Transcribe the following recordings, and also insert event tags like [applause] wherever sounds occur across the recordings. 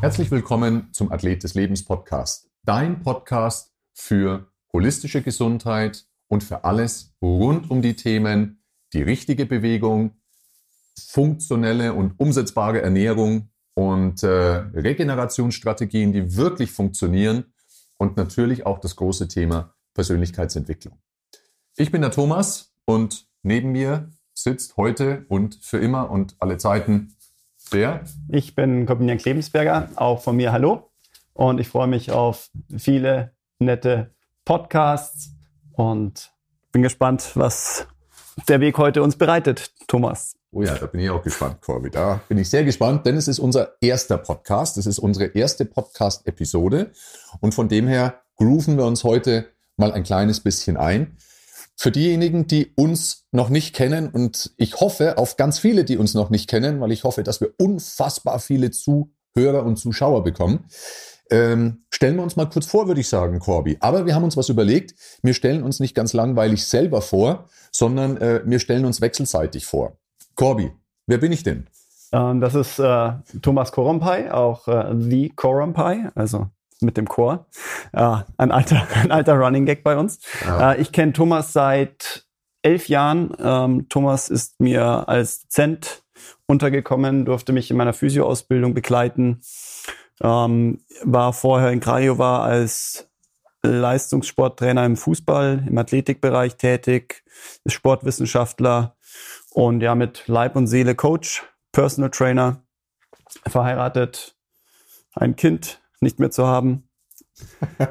Herzlich willkommen zum Athlet des Lebens Podcast. Dein Podcast für holistische Gesundheit und für alles rund um die Themen die richtige Bewegung, funktionelle und umsetzbare Ernährung und äh, Regenerationsstrategien, die wirklich funktionieren und natürlich auch das große Thema Persönlichkeitsentwicklung. Ich bin der Thomas und neben mir sitzt heute und für immer und alle Zeiten der. Ich bin Corbinian Klebensberger, auch von mir hallo. Und ich freue mich auf viele nette Podcasts und bin gespannt, was der Weg heute uns bereitet, Thomas. Oh ja, da bin ich auch gespannt, Corby. Da bin ich sehr gespannt, denn es ist unser erster Podcast. Es ist unsere erste Podcast-Episode. Und von dem her grooven wir uns heute mal ein kleines bisschen ein. Für diejenigen, die uns noch nicht kennen, und ich hoffe auf ganz viele, die uns noch nicht kennen, weil ich hoffe, dass wir unfassbar viele Zuhörer und Zuschauer bekommen. Ähm, stellen wir uns mal kurz vor, würde ich sagen, Corby. Aber wir haben uns was überlegt. Wir stellen uns nicht ganz langweilig selber vor, sondern äh, wir stellen uns wechselseitig vor. Corby, wer bin ich denn? Ähm, das ist äh, Thomas Korompai, auch äh, The Korompai, also mit dem Chor. Äh, ein, alter, [laughs] ein alter Running Gag bei uns. Ja. Äh, ich kenne Thomas seit elf Jahren. Ähm, Thomas ist mir als Dozent untergekommen, durfte mich in meiner Physioausbildung begleiten. Ähm, war vorher in Craiova als Leistungssporttrainer im Fußball, im Athletikbereich tätig, ist Sportwissenschaftler, und ja, mit Leib und Seele Coach, Personal Trainer, verheiratet, ein Kind nicht mehr zu haben.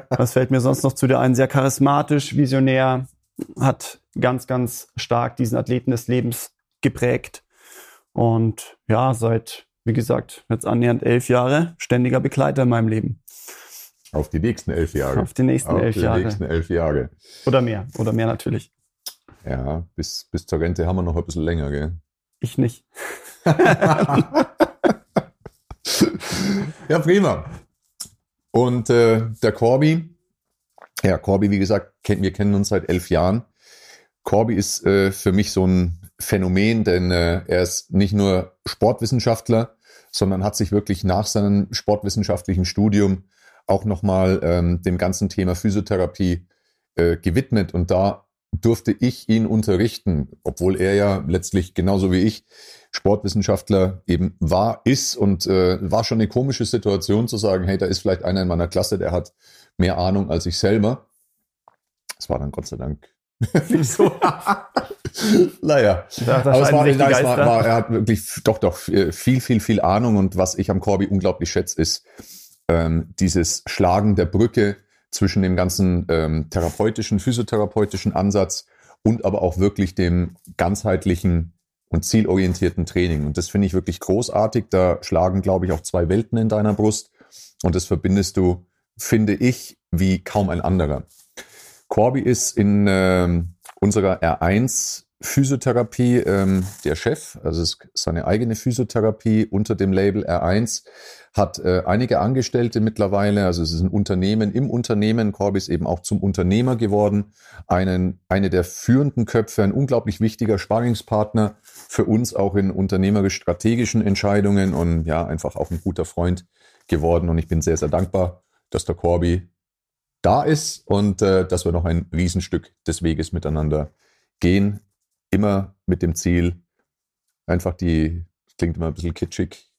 Was fällt mir sonst noch zu der einen? Sehr charismatisch, visionär, hat ganz, ganz stark diesen Athleten des Lebens geprägt. Und ja, seit, wie gesagt, jetzt annähernd elf Jahre ständiger Begleiter in meinem Leben. Auf die nächsten elf Jahre. Auf die nächsten Auf elf die Jahre. nächsten elf Jahre. Oder mehr, oder mehr natürlich. Ja, bis, bis zur Rente haben wir noch ein bisschen länger, gell? Ich nicht. [laughs] ja, prima. Und äh, der Corby, ja, Corby, wie gesagt, kennt, wir kennen uns seit elf Jahren. Corby ist äh, für mich so ein Phänomen, denn äh, er ist nicht nur Sportwissenschaftler, sondern hat sich wirklich nach seinem sportwissenschaftlichen Studium auch nochmal ähm, dem ganzen Thema Physiotherapie äh, gewidmet und da durfte ich ihn unterrichten, obwohl er ja letztlich genauso wie ich Sportwissenschaftler eben war, ist und äh, war schon eine komische Situation zu sagen, hey, da ist vielleicht einer in meiner Klasse, der hat mehr Ahnung als ich selber. Das war dann Gott sei Dank [laughs] nicht so. [laughs] naja, da, da aber es war, nein, es war, war, er hat wirklich doch, doch viel, viel, viel Ahnung und was ich am Corby unglaublich schätze, ist ähm, dieses Schlagen der Brücke zwischen dem ganzen ähm, therapeutischen, physiotherapeutischen Ansatz und aber auch wirklich dem ganzheitlichen und zielorientierten Training. Und das finde ich wirklich großartig. Da schlagen, glaube ich, auch zwei Welten in deiner Brust. Und das verbindest du, finde ich, wie kaum ein anderer. Corby ist in äh, unserer R1 Physiotherapie ähm, der Chef, also ist seine eigene Physiotherapie unter dem Label R1, hat äh, einige Angestellte mittlerweile, also es ist ein Unternehmen im Unternehmen, Corby ist eben auch zum Unternehmer geworden, einen, eine der führenden Köpfe, ein unglaublich wichtiger Sparringspartner für uns auch in unternehmerisch-strategischen Entscheidungen und ja, einfach auch ein guter Freund geworden. Und ich bin sehr, sehr dankbar, dass der Corby da ist und äh, dass wir noch ein Riesenstück des Weges miteinander gehen immer mit dem Ziel, einfach die, klingt immer ein bisschen kitschig,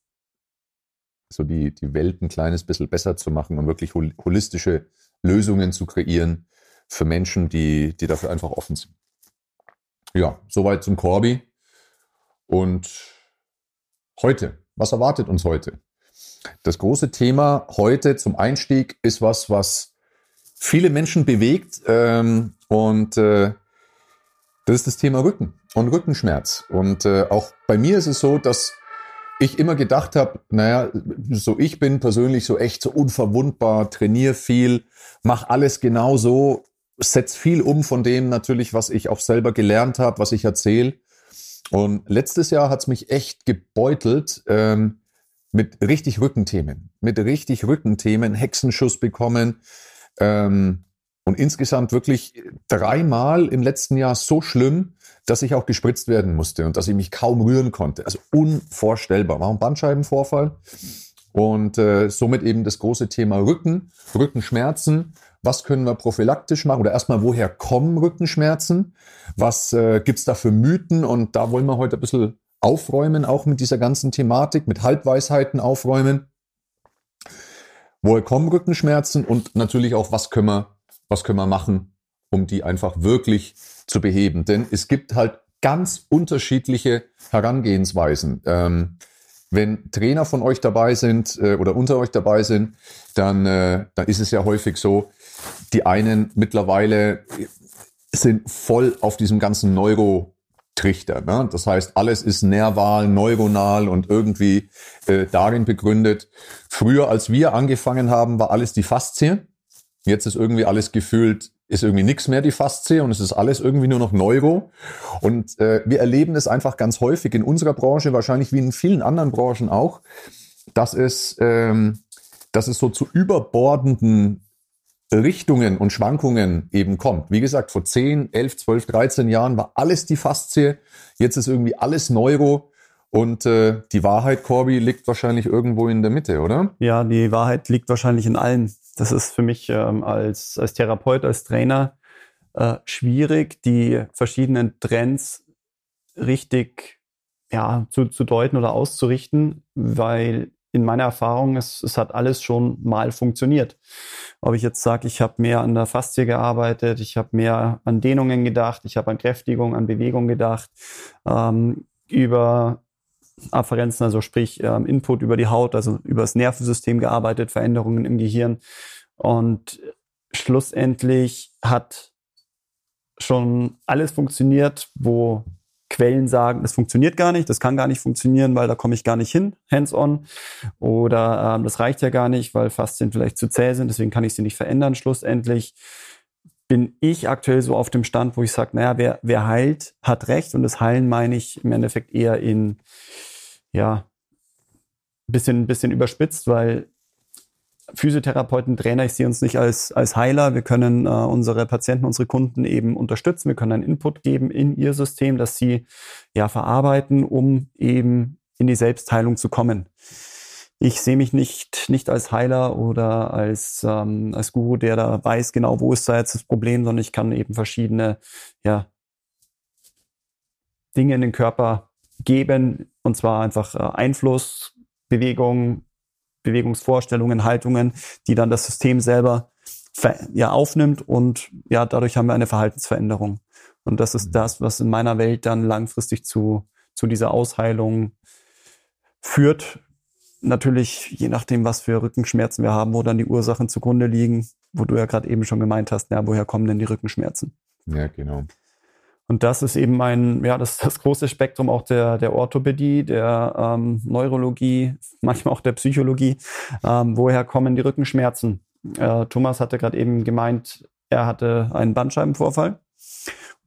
so die, die Welt ein kleines bisschen besser zu machen und wirklich holistische Lösungen zu kreieren für Menschen, die, die dafür einfach offen sind. Ja, soweit zum Corby. Und heute, was erwartet uns heute? Das große Thema heute zum Einstieg ist was, was viele Menschen bewegt ähm, und äh, das ist das Thema Rücken und Rückenschmerz. Und äh, auch bei mir ist es so, dass ich immer gedacht habe, naja, so ich bin persönlich so echt so unverwundbar, trainiere viel, mach alles genau so, setz viel um von dem natürlich, was ich auch selber gelernt habe, was ich erzähle. Und letztes Jahr hat's mich echt gebeutelt ähm, mit richtig Rückenthemen, mit richtig Rückenthemen, Hexenschuss bekommen, ähm, Und insgesamt wirklich dreimal im letzten Jahr so schlimm, dass ich auch gespritzt werden musste und dass ich mich kaum rühren konnte. Also unvorstellbar. War ein Bandscheibenvorfall. Und äh, somit eben das große Thema Rücken, Rückenschmerzen. Was können wir prophylaktisch machen? Oder erstmal, woher kommen Rückenschmerzen? Was äh, gibt's da für Mythen? Und da wollen wir heute ein bisschen aufräumen, auch mit dieser ganzen Thematik, mit Halbweisheiten aufräumen. Woher kommen Rückenschmerzen? Und natürlich auch, was können wir was können wir machen, um die einfach wirklich zu beheben. Denn es gibt halt ganz unterschiedliche Herangehensweisen. Ähm, wenn Trainer von euch dabei sind äh, oder unter euch dabei sind, dann, äh, dann ist es ja häufig so, die einen mittlerweile sind voll auf diesem ganzen Neuro-Trichter. Ne? Das heißt, alles ist nerval, neuronal und irgendwie äh, darin begründet. Früher, als wir angefangen haben, war alles die Faszie. Jetzt ist irgendwie alles gefühlt, ist irgendwie nichts mehr die Faszie und es ist alles irgendwie nur noch Neuro. Und äh, wir erleben es einfach ganz häufig in unserer Branche, wahrscheinlich wie in vielen anderen Branchen auch, dass es, ähm, dass es so zu überbordenden Richtungen und Schwankungen eben kommt. Wie gesagt, vor 10, 11, 12, 13 Jahren war alles die Faszie, jetzt ist irgendwie alles Neuro. Und äh, die Wahrheit, Corby, liegt wahrscheinlich irgendwo in der Mitte, oder? Ja, die Wahrheit liegt wahrscheinlich in allen das ist für mich ähm, als, als Therapeut, als Trainer äh, schwierig, die verschiedenen Trends richtig ja, zu, zu deuten oder auszurichten, weil in meiner Erfahrung, es, es hat alles schon mal funktioniert. Ob ich jetzt sage, ich habe mehr an der Faszie gearbeitet, ich habe mehr an Dehnungen gedacht, ich habe an Kräftigung, an Bewegung gedacht, ähm, über Afferenzen, also sprich ähm, Input über die Haut, also über das Nervensystem gearbeitet, Veränderungen im Gehirn. Und schlussendlich hat schon alles funktioniert, wo Quellen sagen, das funktioniert gar nicht, das kann gar nicht funktionieren, weil da komme ich gar nicht hin, hands-on. Oder ähm, das reicht ja gar nicht, weil Faszien vielleicht zu zäh sind, deswegen kann ich sie nicht verändern. Schlussendlich bin ich aktuell so auf dem Stand, wo ich sage, naja, wer, wer heilt, hat recht. Und das Heilen meine ich im Endeffekt eher in, ja, bisschen, bisschen überspitzt, weil Physiotherapeuten, Trainer, ich sehe uns nicht als, als Heiler. Wir können äh, unsere Patienten, unsere Kunden eben unterstützen. Wir können einen Input geben in ihr System, dass sie ja verarbeiten, um eben in die Selbstheilung zu kommen ich sehe mich nicht, nicht als Heiler oder als, ähm, als Guru, der da weiß genau, wo ist da jetzt das Problem, sondern ich kann eben verschiedene ja, Dinge in den Körper geben, und zwar einfach äh, Einfluss, Bewegung, Bewegungsvorstellungen, Haltungen, die dann das System selber ja, aufnimmt und ja, dadurch haben wir eine Verhaltensveränderung. Und das ist mhm. das, was in meiner Welt dann langfristig zu, zu dieser Ausheilung führt, natürlich, je nachdem, was für Rückenschmerzen wir haben, wo dann die Ursachen zugrunde liegen, wo du ja gerade eben schon gemeint hast, ja, woher kommen denn die Rückenschmerzen? Ja, genau. Und das ist eben ein, ja, das, das große Spektrum auch der, der Orthopädie, der ähm, Neurologie, manchmal auch der Psychologie. Ähm, woher kommen die Rückenschmerzen? Äh, Thomas hatte gerade eben gemeint, er hatte einen Bandscheibenvorfall.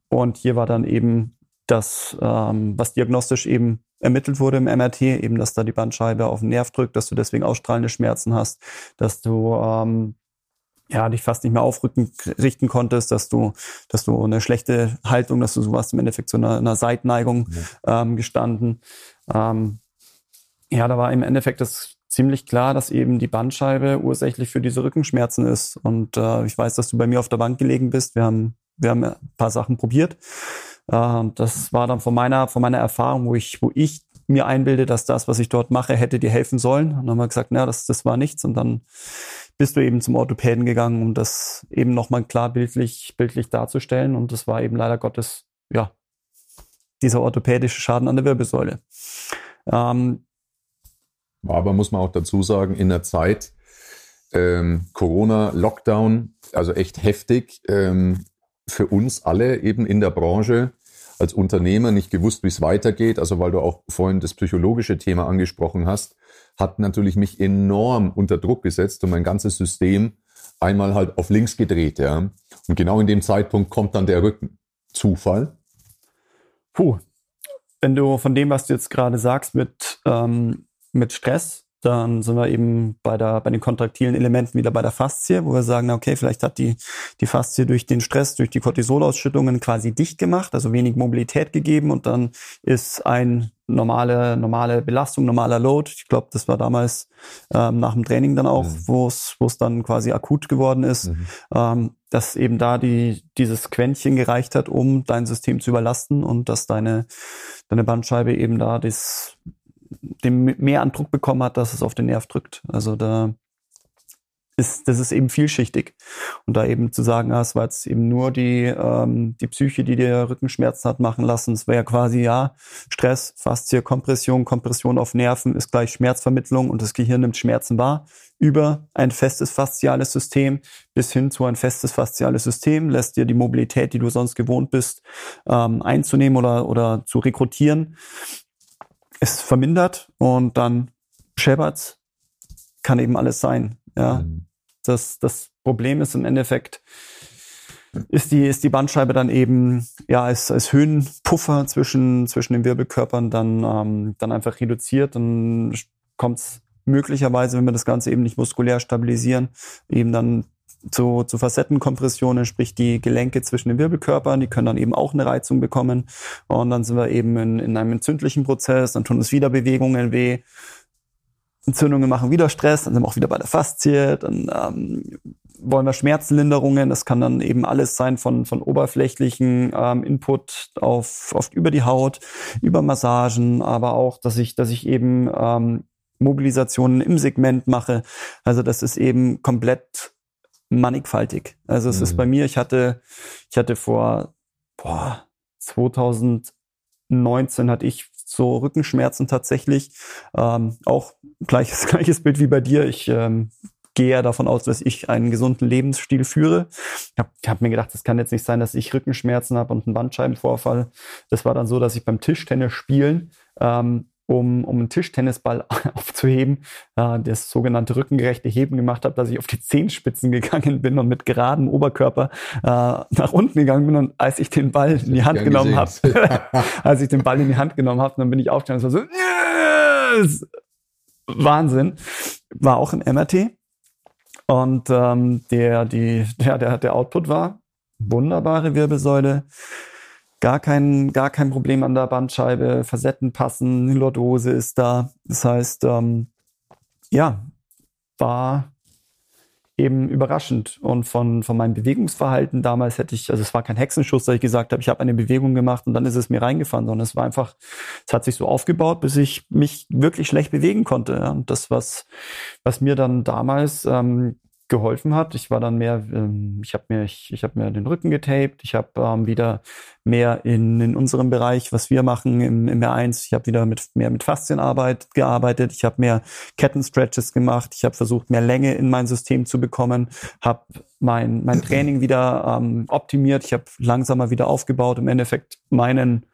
Und hier war dann eben das, ähm, was diagnostisch eben ermittelt wurde im MRT, eben, dass da die Bandscheibe auf den Nerv drückt, dass du deswegen ausstrahlende Schmerzen hast, dass du ähm, ja, dich fast nicht mehr aufrücken richten konntest, dass du, dass du eine schlechte Haltung, dass du so warst im Endeffekt zu einer, einer Seitneigung ja. ähm, gestanden. Ähm, ja, da war im Endeffekt das ziemlich klar, dass eben die Bandscheibe ursächlich für diese Rückenschmerzen ist. Und äh, ich weiß, dass du bei mir auf der Bank gelegen bist. Wir haben, wir haben ein paar Sachen probiert. Äh, das war dann von meiner, von meiner Erfahrung, wo ich, wo ich mir einbilde, dass das, was ich dort mache, hätte dir helfen sollen. Und dann haben wir gesagt, na, das, das war nichts. Und dann bist du eben zum Orthopäden gegangen, um das eben nochmal klar bildlich, bildlich darzustellen. Und das war eben leider Gottes, ja, dieser orthopädische Schaden an der Wirbelsäule. Ähm, Aber muss man auch dazu sagen, in der Zeit ähm, Corona, Lockdown, also echt heftig, ähm, für uns alle eben in der Branche als Unternehmer nicht gewusst, wie es weitergeht. Also weil du auch vorhin das psychologische Thema angesprochen hast, hat natürlich mich enorm unter Druck gesetzt und mein ganzes System einmal halt auf links gedreht. Ja. Und genau in dem Zeitpunkt kommt dann der Rücken. Zufall? Puh. Wenn du von dem, was du jetzt gerade sagst, mit, ähm, mit Stress dann sind wir eben bei, der, bei den kontraktilen Elementen wieder bei der Faszie, wo wir sagen, okay, vielleicht hat die, die Faszie durch den Stress, durch die Cortisolausschüttungen quasi dicht gemacht, also wenig Mobilität gegeben und dann ist ein normale, normale Belastung, normaler Load. Ich glaube, das war damals ähm, nach dem Training dann auch, mhm. wo es wo es dann quasi akut geworden ist, mhm. ähm, dass eben da die dieses Quäntchen gereicht hat, um dein System zu überlasten und dass deine deine Bandscheibe eben da das dem mehr an Druck bekommen hat, dass es auf den Nerv drückt. Also da ist, das ist eben vielschichtig. Und da eben zu sagen, ah, es war jetzt eben nur die, ähm, die Psyche, die dir Rückenschmerzen hat machen lassen. Es wäre ja quasi, ja, Stress, Faszie, Kompression, Kompression auf Nerven ist gleich Schmerzvermittlung und das Gehirn nimmt Schmerzen wahr über ein festes fasziales System bis hin zu ein festes fasziales System, lässt dir die Mobilität, die du sonst gewohnt bist, ähm, einzunehmen oder, oder zu rekrutieren ist vermindert und dann scheppert's, kann eben alles sein. Ja, mhm. das, das Problem ist im Endeffekt, ist die, ist die Bandscheibe dann eben, ja, als, als Höhenpuffer zwischen, zwischen den Wirbelkörpern dann, ähm, dann einfach reduziert. Dann kommt's möglicherweise, wenn wir das Ganze eben nicht muskulär stabilisieren, eben dann zu, zu Facettenkompressionen, sprich die Gelenke zwischen den Wirbelkörpern, die können dann eben auch eine Reizung bekommen. Und dann sind wir eben in, in einem entzündlichen Prozess, dann tun uns wieder Bewegungen weh. Entzündungen machen wieder Stress, dann sind wir auch wieder bei der Faszie, dann ähm, wollen wir Schmerzlinderungen, das kann dann eben alles sein von, von oberflächlichen ähm, Input auf, auf über die Haut, über Massagen, aber auch, dass ich, dass ich eben ähm, Mobilisationen im Segment mache. Also das ist eben komplett mannigfaltig. Also es mhm. ist bei mir, ich hatte, ich hatte vor boah, 2019 hatte ich so Rückenschmerzen tatsächlich. Ähm, auch gleiches, [laughs] gleiches Bild wie bei dir. Ich ähm, gehe ja davon aus, dass ich einen gesunden Lebensstil führe. Ich habe hab mir gedacht, das kann jetzt nicht sein, dass ich Rückenschmerzen habe und einen Bandscheibenvorfall. Das war dann so, dass ich beim Tischtennis spielen ähm, um, um einen Tischtennisball [laughs] aufzuheben, äh, das sogenannte rückengerechte Heben gemacht habe, dass ich auf die Zehenspitzen gegangen bin und mit geradem Oberkörper äh, nach unten gegangen bin. Und als ich den Ball in die Hand genommen habe, [laughs] als ich den Ball in die Hand genommen habe, dann bin ich aufgestanden und war so, yes! Wahnsinn. War auch im MRT. Und ähm, der, die, der, der, der Output war wunderbare Wirbelsäule, gar kein, gar kein Problem an der Bandscheibe, Facetten passen, Lordose ist da. Das heißt, ähm, ja, war eben überraschend. Und von, von meinem Bewegungsverhalten damals hätte ich, also es war kein Hexenschuss, dass ich gesagt habe, ich habe eine Bewegung gemacht und dann ist es mir reingefahren, sondern es war einfach, es hat sich so aufgebaut, bis ich mich wirklich schlecht bewegen konnte. Und das, was, was mir dann damals ähm, geholfen hat. Ich war dann mehr, ähm, ich habe mir, ich, ich habe mir den Rücken getaped, ich habe ähm, wieder mehr in, in unserem Bereich, was wir machen im, im R1, ich habe wieder mit mehr mit Faszienarbeit gearbeitet, ich habe mehr Kettenstretches gemacht, ich habe versucht, mehr Länge in mein System zu bekommen, habe mein, mein Training wieder ähm, optimiert, ich habe langsamer wieder aufgebaut, im Endeffekt meinen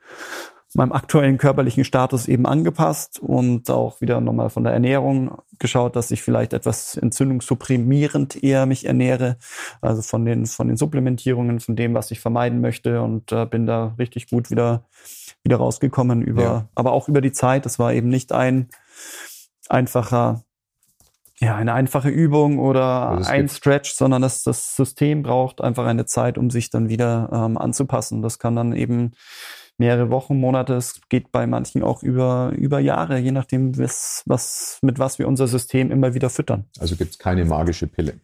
meinem aktuellen körperlichen Status eben angepasst und auch wieder nochmal von der Ernährung geschaut, dass ich vielleicht etwas entzündungssupprimierend eher mich ernähre, also von den von den Supplementierungen, von dem, was ich vermeiden möchte und äh, bin da richtig gut wieder wieder rausgekommen über, ja. aber auch über die Zeit. Das war eben nicht ein einfacher ja, eine einfache Übung oder also ein Stretch, sondern das, das System braucht einfach eine Zeit, um sich dann wieder ähm, anzupassen. Das kann dann eben mehrere Wochen, Monate. Es geht bei manchen auch über, über Jahre, je nachdem, was, was, mit was wir unser System immer wieder füttern. Also gibt es keine magische Pille?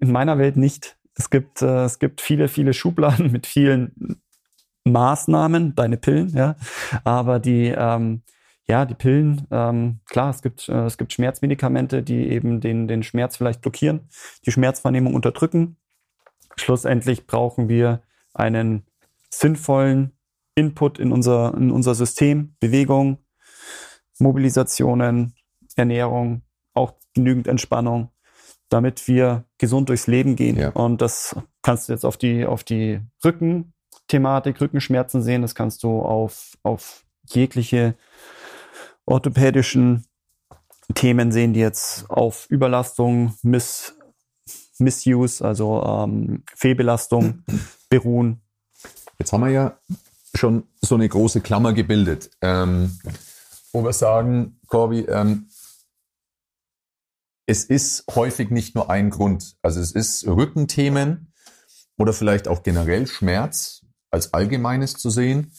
In meiner Welt nicht. Es gibt, äh, es gibt viele, viele Schubladen mit vielen Maßnahmen, deine Pillen, ja. Aber die, ähm, ja, die Pillen, ähm, klar, es gibt, äh, es gibt Schmerzmedikamente, die eben den, den Schmerz vielleicht blockieren, die Schmerzwahrnehmung unterdrücken. Schlussendlich brauchen wir einen sinnvollen Input in unser, in unser System, Bewegung, Mobilisationen, Ernährung, auch genügend Entspannung, damit wir gesund durchs Leben gehen. Ja. Und das kannst du jetzt auf die, auf die Rückenthematik, Rückenschmerzen sehen. Das kannst du auf, auf jegliche orthopädischen Themen sehen, die jetzt auf Überlastung, Miss, Misuse, also ähm, Fehlbelastung [clears throat] beruhen. Jetzt haben wir ja schon so eine große Klammer gebildet, ähm, wo wir sagen, Corby, ähm, es ist häufig nicht nur ein Grund. Also es ist Rückenthemen oder vielleicht auch generell Schmerz als allgemeines zu sehen,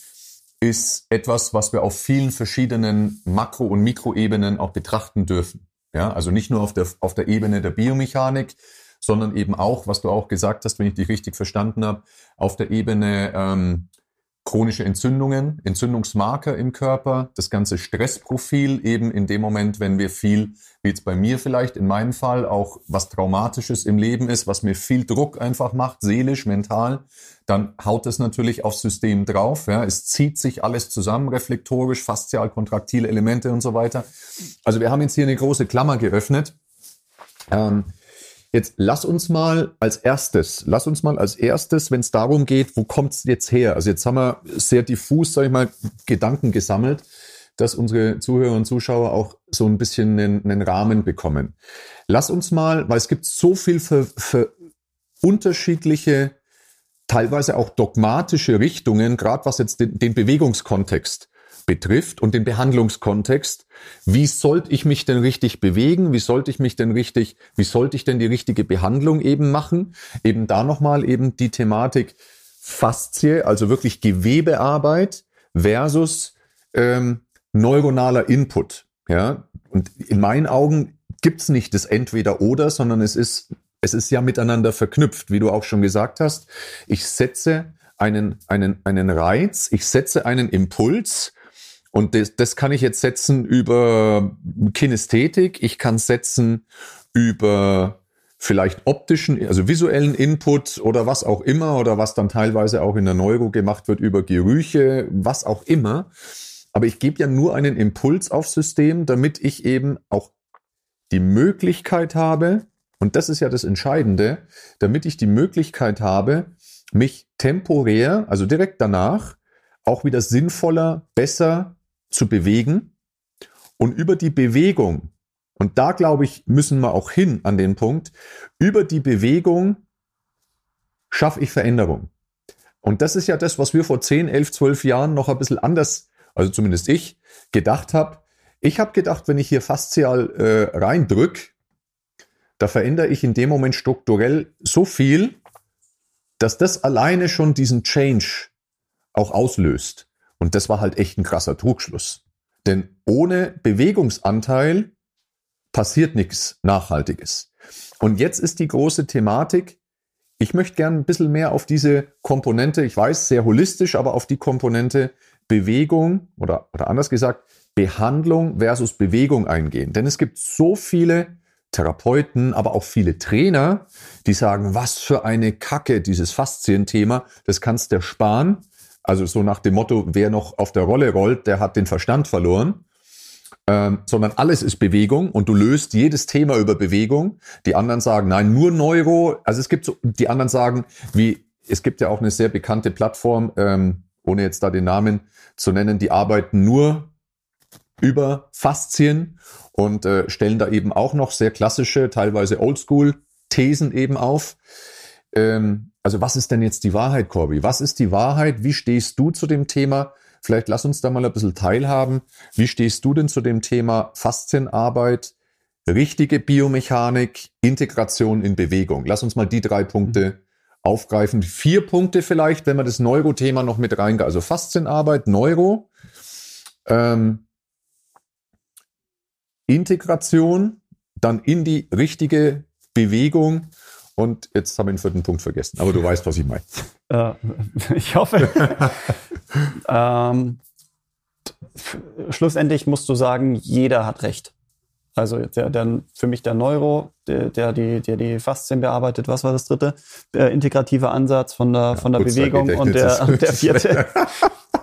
ist etwas, was wir auf vielen verschiedenen Makro- und Mikroebenen auch betrachten dürfen. Ja, also nicht nur auf der, auf der Ebene der Biomechanik, sondern eben auch, was du auch gesagt hast, wenn ich dich richtig verstanden habe, auf der Ebene ähm, chronische Entzündungen, Entzündungsmarker im Körper, das ganze Stressprofil eben in dem Moment, wenn wir viel, wie jetzt bei mir vielleicht, in meinem Fall auch was Traumatisches im Leben ist, was mir viel Druck einfach macht, seelisch, mental, dann haut es natürlich aufs System drauf. Ja. Es zieht sich alles zusammen, reflektorisch, faszial, kontraktile Elemente und so weiter. Also wir haben jetzt hier eine große Klammer geöffnet. Ähm, Jetzt lass uns mal als erstes, lass uns mal als erstes, wenn es darum geht, wo kommt es jetzt her? Also jetzt haben wir sehr diffus, sage ich mal, Gedanken gesammelt, dass unsere Zuhörer und Zuschauer auch so ein bisschen einen, einen Rahmen bekommen. Lass uns mal, weil es gibt so viel für, für unterschiedliche, teilweise auch dogmatische Richtungen, gerade was jetzt den, den Bewegungskontext betrifft und den Behandlungskontext. Wie sollte ich mich denn richtig bewegen? Wie sollte ich mich denn richtig, wie sollte ich denn die richtige Behandlung eben machen? Eben da nochmal eben die Thematik Faszie, also wirklich Gewebearbeit versus ähm, neuronaler Input. Ja, und in meinen Augen gibt's nicht das Entweder-Oder, sondern es ist, es ist ja miteinander verknüpft, wie du auch schon gesagt hast. Ich setze einen, einen, einen Reiz, ich setze einen Impuls und das, das kann ich jetzt setzen über Kinästhetik, ich kann setzen über vielleicht optischen, also visuellen Input oder was auch immer oder was dann teilweise auch in der Neuro gemacht wird über Gerüche, was auch immer. Aber ich gebe ja nur einen Impuls aufs System, damit ich eben auch die Möglichkeit habe, und das ist ja das Entscheidende, damit ich die Möglichkeit habe, mich temporär, also direkt danach, auch wieder sinnvoller, besser zu bewegen und über die Bewegung, und da glaube ich, müssen wir auch hin an den Punkt, über die Bewegung schaffe ich Veränderung. Und das ist ja das, was wir vor 10, 11, 12 Jahren noch ein bisschen anders, also zumindest ich, gedacht habe. Ich habe gedacht, wenn ich hier faszial äh, reindrück, da verändere ich in dem Moment strukturell so viel, dass das alleine schon diesen Change auch auslöst. Und das war halt echt ein krasser Trugschluss. Denn ohne Bewegungsanteil passiert nichts Nachhaltiges. Und jetzt ist die große Thematik, ich möchte gern ein bisschen mehr auf diese Komponente, ich weiß, sehr holistisch, aber auf die Komponente Bewegung oder, oder anders gesagt, Behandlung versus Bewegung eingehen. Denn es gibt so viele Therapeuten, aber auch viele Trainer, die sagen, was für eine Kacke, dieses Faszienthema, das kannst du sparen. Also so nach dem Motto, wer noch auf der Rolle rollt, der hat den Verstand verloren. Ähm, sondern alles ist Bewegung und du löst jedes Thema über Bewegung. Die anderen sagen, nein, nur Neuro. Also es gibt so, die anderen sagen, wie, es gibt ja auch eine sehr bekannte Plattform, ähm, ohne jetzt da den Namen zu nennen, die arbeiten nur über Faszien und äh, stellen da eben auch noch sehr klassische, teilweise Oldschool-Thesen eben auf. Ähm, also was ist denn jetzt die Wahrheit, Corby? Was ist die Wahrheit? Wie stehst du zu dem Thema? Vielleicht lass uns da mal ein bisschen teilhaben. Wie stehst du denn zu dem Thema Faszienarbeit, richtige Biomechanik, Integration in Bewegung? Lass uns mal die drei Punkte mhm. aufgreifen. Vier Punkte vielleicht, wenn wir das Neuro-Thema noch mit reingehen. Also Faszienarbeit, Neuro, ähm, Integration, dann in die richtige Bewegung und jetzt habe ich den vierten Punkt vergessen. Aber du [laughs] weißt, was ich meine. Äh, ich hoffe. [laughs] ähm, schlussendlich musst du sagen, jeder hat recht. Also der, der, für mich der Neuro, der, der die, der die Faszien bearbeitet, was war das dritte? Der integrative Ansatz von der, von der Bewegung und der, der vierte. [laughs]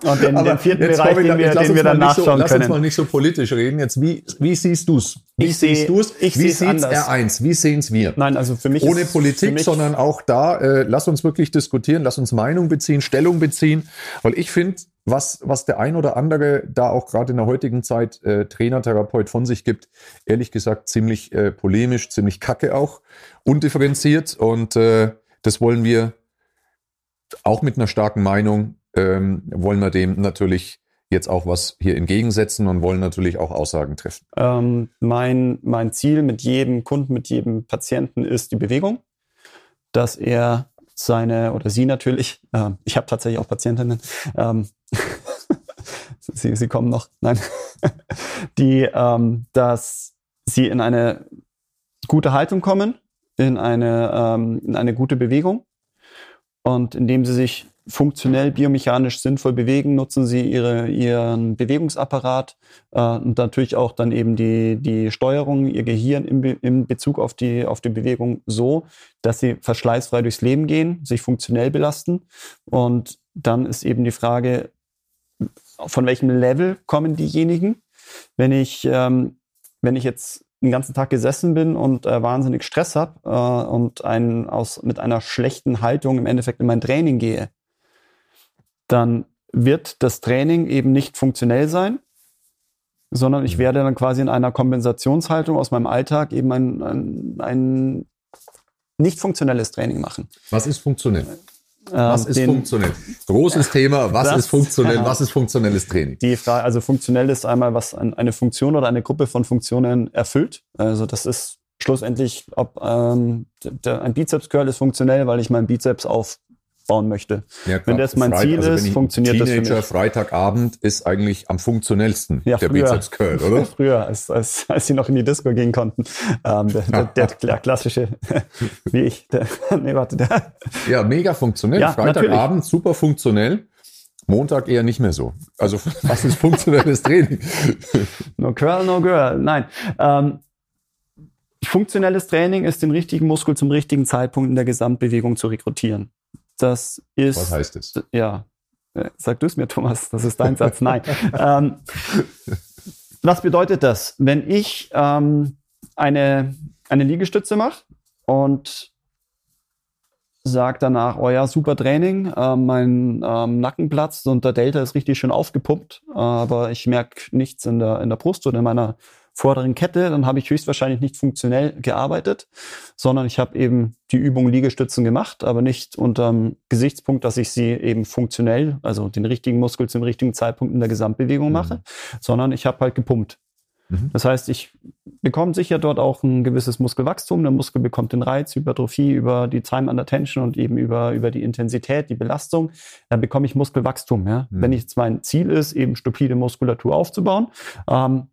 Und den, den vierten Bereich, den wir, den wir dann nachschauen so, lass können. Lass uns mal nicht so politisch reden. Jetzt, wie, wie siehst du's? Wie ich siehst du's? Ich wie sieht's R1? Wie sehen's wir? Nein, also für mich Ohne Politik, mich sondern auch da, äh, lass uns wirklich diskutieren, lass uns Meinung beziehen, Stellung beziehen. Weil ich finde, was, was der ein oder andere da auch gerade in der heutigen Zeit äh, Trainer, Therapeut von sich gibt, ehrlich gesagt ziemlich äh, polemisch, ziemlich kacke auch, undifferenziert. Und äh, das wollen wir auch mit einer starken Meinung ähm, wollen wir dem natürlich jetzt auch was hier entgegensetzen und wollen natürlich auch Aussagen treffen. Ähm, mein, mein Ziel mit jedem Kunden, mit jedem Patienten ist die Bewegung, dass er seine oder sie natürlich, äh, ich habe tatsächlich auch Patientinnen, ähm, [laughs] sie, sie kommen noch, nein, [laughs] die, ähm, dass sie in eine gute Haltung kommen, in eine, ähm, in eine gute Bewegung und indem sie sich funktionell biomechanisch sinnvoll bewegen, nutzen sie ihre, ihren Bewegungsapparat äh, und natürlich auch dann eben die, die Steuerung, ihr Gehirn im, im Bezug auf die, auf die Bewegung so, dass sie verschleißfrei durchs Leben gehen, sich funktionell belasten. Und dann ist eben die Frage, von welchem Level kommen diejenigen? Wenn ich, ähm, wenn ich jetzt den ganzen Tag gesessen bin und äh, wahnsinnig Stress habe äh, und ein, aus, mit einer schlechten Haltung im Endeffekt in mein Training gehe, dann wird das Training eben nicht funktionell sein, sondern ich mhm. werde dann quasi in einer Kompensationshaltung aus meinem Alltag eben ein, ein, ein nicht funktionelles Training machen. Was ist funktionell? Was ist den, funktionell? Großes Thema. Was das, ist funktionell? Ja, was [laughs] ist funktionelles Training? Die Frage, also funktionell ist einmal, was eine Funktion oder eine Gruppe von Funktionen erfüllt. Also das ist schlussendlich, ob ähm, der, ein Bizeps Curl ist funktionell, weil ich meinen Bizeps auf aufbauen möchte. Ja, wenn das mein Freit Ziel also ist, funktioniert Teenager, das für mich. Freitagabend ist eigentlich am funktionellsten ja, der früher, Bizeps Curl, [laughs] oder? früher, als, als, als sie noch in die Disco gehen konnten. Ähm, der, der, der, [laughs] klassische, [laughs] wie ich. Der, nee, warte, der. Ja, mega funktionell. Ja, Freitagabend super funktionell. Montag eher nicht mehr so. Also was ist funktionelles Training? no Curl, no Girl. Nein. Ähm, funktionelles Training ist den richtigen Muskel zum richtigen Zeitpunkt in der Gesamtbewegung zu rekrutieren. Das ist. Was heißt es? Ja. Äh, sag du es mir, Thomas. Das ist dein Satz. Nein. [laughs] ähm, was bedeutet das? Wenn ich ähm, eine, eine Liegestütze mache und sage danach, oh ja, super Training, äh, mein ähm, Nacken platzt und der Delta ist richtig schön aufgepumpt, aber ich merke nichts in der, in der Brust oder in meiner vorderen Kette, dann habe ich höchstwahrscheinlich nicht funktionell gearbeitet, sondern ich habe eben die Übung Liegestützen gemacht, aber nicht unter dem Gesichtspunkt, dass ich sie eben funktionell, also den richtigen Muskel zum richtigen Zeitpunkt in der Gesamtbewegung mache, mhm. sondern ich habe halt gepumpt. Mhm. Das heißt, ich bekomme sicher dort auch ein gewisses Muskelwachstum. Der Muskel bekommt den Reiz, Hypertrophie über die Time under Tension und eben über, über die Intensität, die Belastung. Dann bekomme ich Muskelwachstum. Ja? Mhm. Wenn jetzt mein Ziel ist, eben stupide Muskulatur aufzubauen, ähm,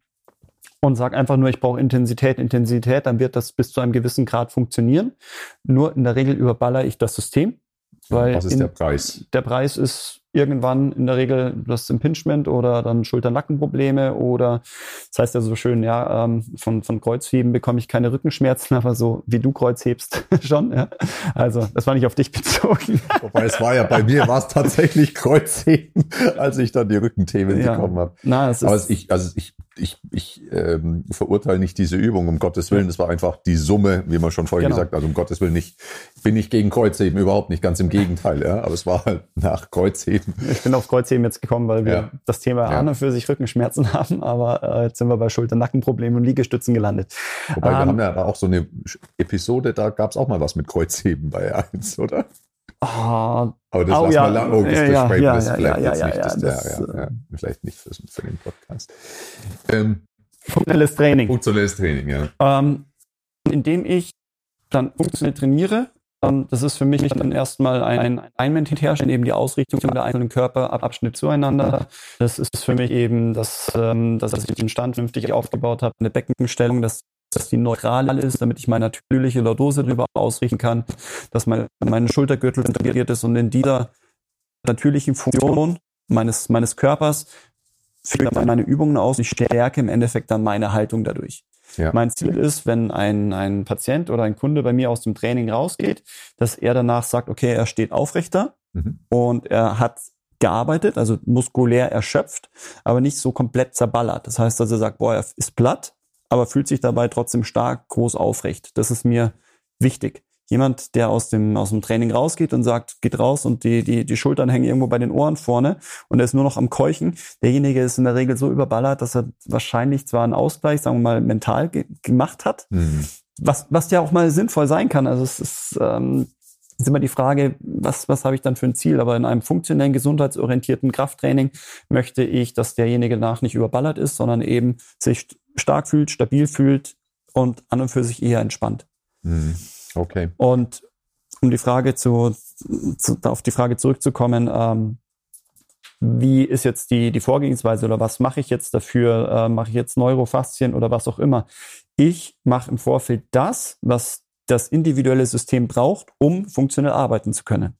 und sage einfach nur, ich brauche Intensität, Intensität, dann wird das bis zu einem gewissen Grad funktionieren. Nur in der Regel überballer ich das System. Weil Was ist der Preis? Der Preis ist irgendwann in der Regel das Impingement oder dann Schulter-Nackenprobleme oder das heißt ja so schön, ja, ähm, von, von Kreuzheben bekomme ich keine Rückenschmerzen, [laughs] aber so wie du Kreuz hebst [laughs] schon, ja. Also das war nicht auf dich [laughs] bezogen. Wobei es war ja bei mir war es tatsächlich Kreuzheben, als ich dann die Rückenthemen ja. bekommen habe. Na, es aber ich, also ich, ich, ich ähm, verurteile nicht diese Übung, um Gottes Willen. Das war einfach die Summe, wie man schon vorhin genau. gesagt hat, also um Gottes Willen nicht, bin ich gegen Kreuzheben, überhaupt nicht, ganz im Gegenteil, ja. Aber es war halt nach Kreuzheben [laughs] ich bin auf Kreuzheben jetzt gekommen, weil wir ja. das Thema ja. an und für sich Rückenschmerzen [laughs] haben, aber äh, jetzt sind wir bei Schulter-Nackenproblemen und Liegestützen gelandet. Wobei ähm, wir haben ja auch so eine Episode, da gab es auch mal was mit Kreuzheben bei eins, oder? Oh, aber das oh, lassen ja, wir lang. Oh, das ja, ja, das ja, vielleicht jetzt nicht. Das, das, vielleicht nicht für, für den Podcast. Ähm, funktionelles Training. Funktionelles Training, ja. Ähm, indem ich dann funktionell trainiere, das ist für mich dann erstmal ein Alignment herstellen, eben die Ausrichtung der einzelnen Körperabschnitte zueinander. Das ist für mich eben, dass, ähm, dass ich den Stand vernünftig aufgebaut habe, eine Beckenstellung, dass dass die neutral ist, damit ich meine natürliche Lordose darüber ausrichten kann, dass mein, meine Schultergürtel integriert ist und in dieser natürlichen Funktion meines, meines Körpers führe ich meine Übungen aus. Ich stärke im Endeffekt dann meine Haltung dadurch. Ja. Mein Ziel ist, wenn ein, ein Patient oder ein Kunde bei mir aus dem Training rausgeht, dass er danach sagt, okay, er steht aufrechter mhm. und er hat gearbeitet, also muskulär erschöpft, aber nicht so komplett zerballert. Das heißt, dass er sagt, boah, er ist platt, aber fühlt sich dabei trotzdem stark, groß aufrecht. Das ist mir wichtig jemand, der aus dem, aus dem Training rausgeht und sagt, geht raus und die, die, die Schultern hängen irgendwo bei den Ohren vorne und er ist nur noch am Keuchen. Derjenige ist in der Regel so überballert, dass er wahrscheinlich zwar einen Ausgleich, sagen wir mal, mental ge gemacht hat, mhm. was, was ja auch mal sinnvoll sein kann. Also es ist, ähm, ist immer die Frage, was, was habe ich dann für ein Ziel? Aber in einem funktionellen, gesundheitsorientierten Krafttraining möchte ich, dass derjenige danach nicht überballert ist, sondern eben sich stark fühlt, stabil fühlt und an und für sich eher entspannt. Mhm. Okay. Und um die Frage zu, zu auf die Frage zurückzukommen, ähm, wie ist jetzt die, die Vorgehensweise oder was mache ich jetzt dafür? Äh, mache ich jetzt Neurofaszien oder was auch immer? Ich mache im Vorfeld das, was das individuelle System braucht, um funktionell arbeiten zu können.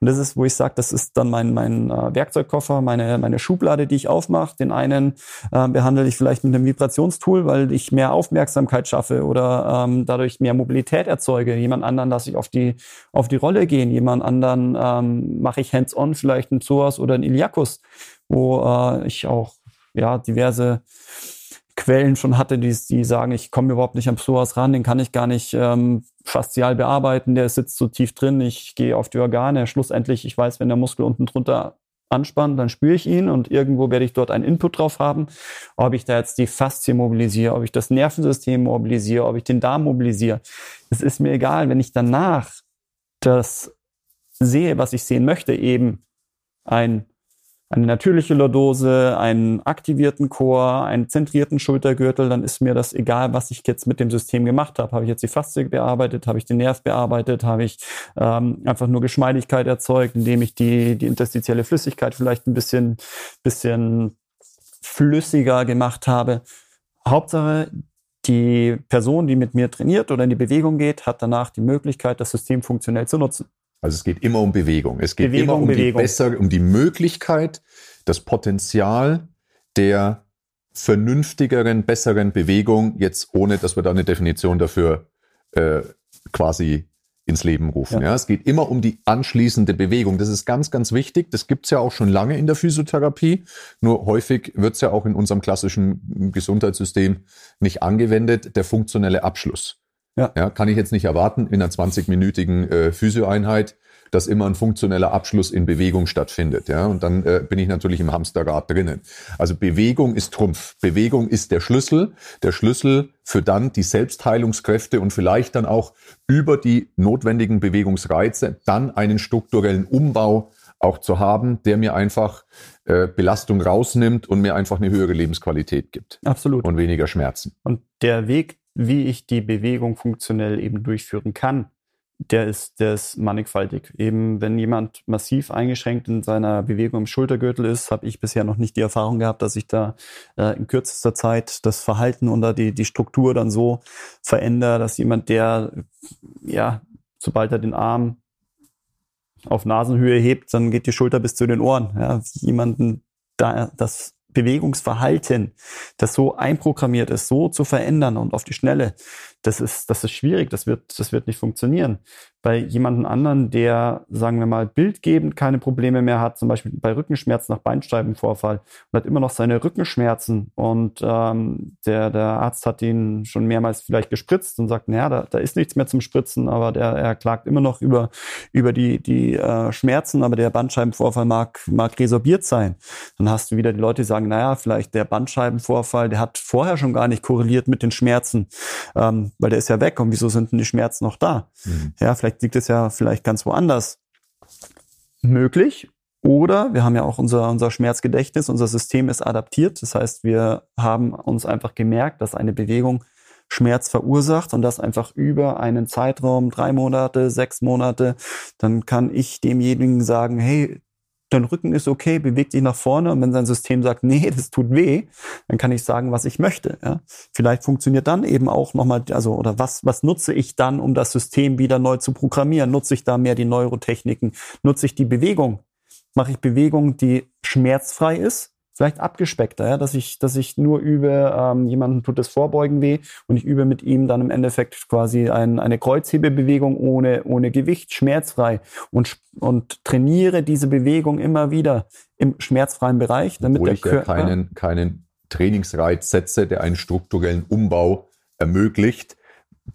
Und das ist, wo ich sage, das ist dann mein, mein äh, Werkzeugkoffer, meine, meine Schublade, die ich aufmache. Den einen äh, behandle ich vielleicht mit einem Vibrationstool, weil ich mehr Aufmerksamkeit schaffe oder ähm, dadurch mehr Mobilität erzeuge. Jemand anderen lasse ich auf die, auf die Rolle gehen. Jemand anderen ähm, mache ich hands-on, vielleicht ein Psoas oder ein Iliakus, wo äh, ich auch ja diverse Quellen schon hatte, die, die sagen, ich komme überhaupt nicht am Psoas ran, den kann ich gar nicht ähm, faszial bearbeiten, der sitzt so tief drin, ich gehe auf die Organe. Schlussendlich, ich weiß, wenn der Muskel unten drunter anspannt, dann spüre ich ihn und irgendwo werde ich dort einen Input drauf haben. Ob ich da jetzt die Faszie mobilisiere, ob ich das Nervensystem mobilisiere, ob ich den Darm mobilisiere, es ist mir egal, wenn ich danach das sehe, was ich sehen möchte, eben ein eine natürliche Lordose, einen aktivierten Chor, einen zentrierten Schultergürtel, dann ist mir das egal, was ich jetzt mit dem System gemacht habe. Habe ich jetzt die Faszie bearbeitet, habe ich den Nerv bearbeitet, habe ich ähm, einfach nur Geschmeidigkeit erzeugt, indem ich die, die interstitielle Flüssigkeit vielleicht ein bisschen, bisschen flüssiger gemacht habe. Hauptsache, die Person, die mit mir trainiert oder in die Bewegung geht, hat danach die Möglichkeit, das System funktionell zu nutzen. Also es geht immer um Bewegung. Es geht Bewegung, immer um Bewegung. die bessere, um die Möglichkeit, das Potenzial der vernünftigeren, besseren Bewegung, jetzt ohne, dass wir da eine Definition dafür äh, quasi ins Leben rufen. Ja. ja. es geht immer um die anschließende Bewegung. Das ist ganz, ganz wichtig. Das gibt's ja auch schon lange in der Physiotherapie. Nur häufig wird's ja auch in unserem klassischen Gesundheitssystem nicht angewendet. Der funktionelle Abschluss. Ja. ja kann ich jetzt nicht erwarten in einer 20-minütigen äh, Physioeinheit, dass immer ein funktioneller Abschluss in Bewegung stattfindet. Ja, und dann äh, bin ich natürlich im Hamsterrad drinnen. Also Bewegung ist Trumpf. Bewegung ist der Schlüssel. Der Schlüssel für dann die Selbstheilungskräfte und vielleicht dann auch über die notwendigen Bewegungsreize dann einen strukturellen Umbau auch zu haben, der mir einfach äh, Belastung rausnimmt und mir einfach eine höhere Lebensqualität gibt. Absolut. Und weniger Schmerzen. Und der Weg, wie ich die Bewegung funktionell eben durchführen kann, der ist, der ist mannigfaltig. Eben, wenn jemand massiv eingeschränkt in seiner Bewegung im Schultergürtel ist, habe ich bisher noch nicht die Erfahrung gehabt, dass ich da äh, in kürzester Zeit das Verhalten oder die, die Struktur dann so verändere, dass jemand, der, ja, sobald er den Arm auf Nasenhöhe hebt, dann geht die Schulter bis zu den Ohren. Ja, jemanden da das Bewegungsverhalten, das so einprogrammiert ist, so zu verändern und auf die Schnelle, das ist, das ist schwierig, das wird, das wird nicht funktionieren. Bei jemandem anderen, der, sagen wir mal, bildgebend keine Probleme mehr hat, zum Beispiel bei Rückenschmerzen nach Beinsteibenvorfall und hat immer noch seine Rückenschmerzen und ähm, der, der Arzt hat ihn schon mehrmals vielleicht gespritzt und sagt, naja, da, da ist nichts mehr zum Spritzen, aber der, er klagt immer noch über, über die, die äh, Schmerzen, aber der Bandscheibenvorfall mag, mag resorbiert sein. Dann hast du wieder die Leute, die sagen, naja, vielleicht der Bandscheibenvorfall, der hat vorher schon gar nicht korreliert mit den Schmerzen. Ähm, weil der ist ja weg und wieso sind denn die Schmerzen noch da? Mhm. Ja, vielleicht liegt es ja vielleicht ganz woanders. Möglich. Oder wir haben ja auch unser, unser Schmerzgedächtnis, unser System ist adaptiert. Das heißt, wir haben uns einfach gemerkt, dass eine Bewegung Schmerz verursacht und das einfach über einen Zeitraum, drei Monate, sechs Monate, dann kann ich demjenigen sagen, hey, dein Rücken ist okay, beweg dich nach vorne. Und wenn sein System sagt, nee, das tut weh, dann kann ich sagen, was ich möchte. Ja? Vielleicht funktioniert dann eben auch nochmal, also, oder was, was nutze ich dann, um das System wieder neu zu programmieren? Nutze ich da mehr die Neurotechniken? Nutze ich die Bewegung? Mache ich Bewegung, die schmerzfrei ist? Vielleicht abgespeckter, ja, dass ich, dass ich nur übe, ähm, jemanden tut das Vorbeugen weh und ich übe mit ihm dann im Endeffekt quasi ein, eine Kreuzhebebewegung ohne, ohne Gewicht, schmerzfrei und, und trainiere diese Bewegung immer wieder im schmerzfreien Bereich, damit Obwohl der ich Körper ja keinen, keinen Trainingsreiz setze, der einen strukturellen Umbau ermöglicht.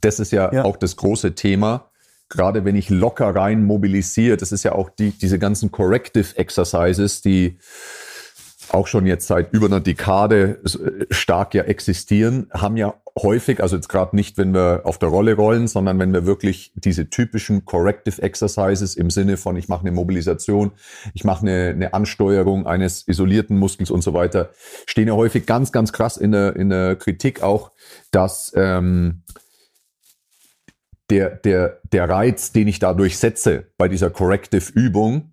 Das ist ja, ja. auch das große Thema gerade wenn ich locker rein mobilisiere, das ist ja auch die, diese ganzen Corrective Exercises, die auch schon jetzt seit über einer Dekade stark ja existieren, haben ja häufig, also jetzt gerade nicht, wenn wir auf der Rolle rollen, sondern wenn wir wirklich diese typischen Corrective Exercises im Sinne von, ich mache eine Mobilisation, ich mache eine, eine Ansteuerung eines isolierten Muskels und so weiter, stehen ja häufig ganz, ganz krass in der, in der Kritik auch, dass ähm, der, der, der Reiz, den ich dadurch setze bei dieser Corrective-Übung,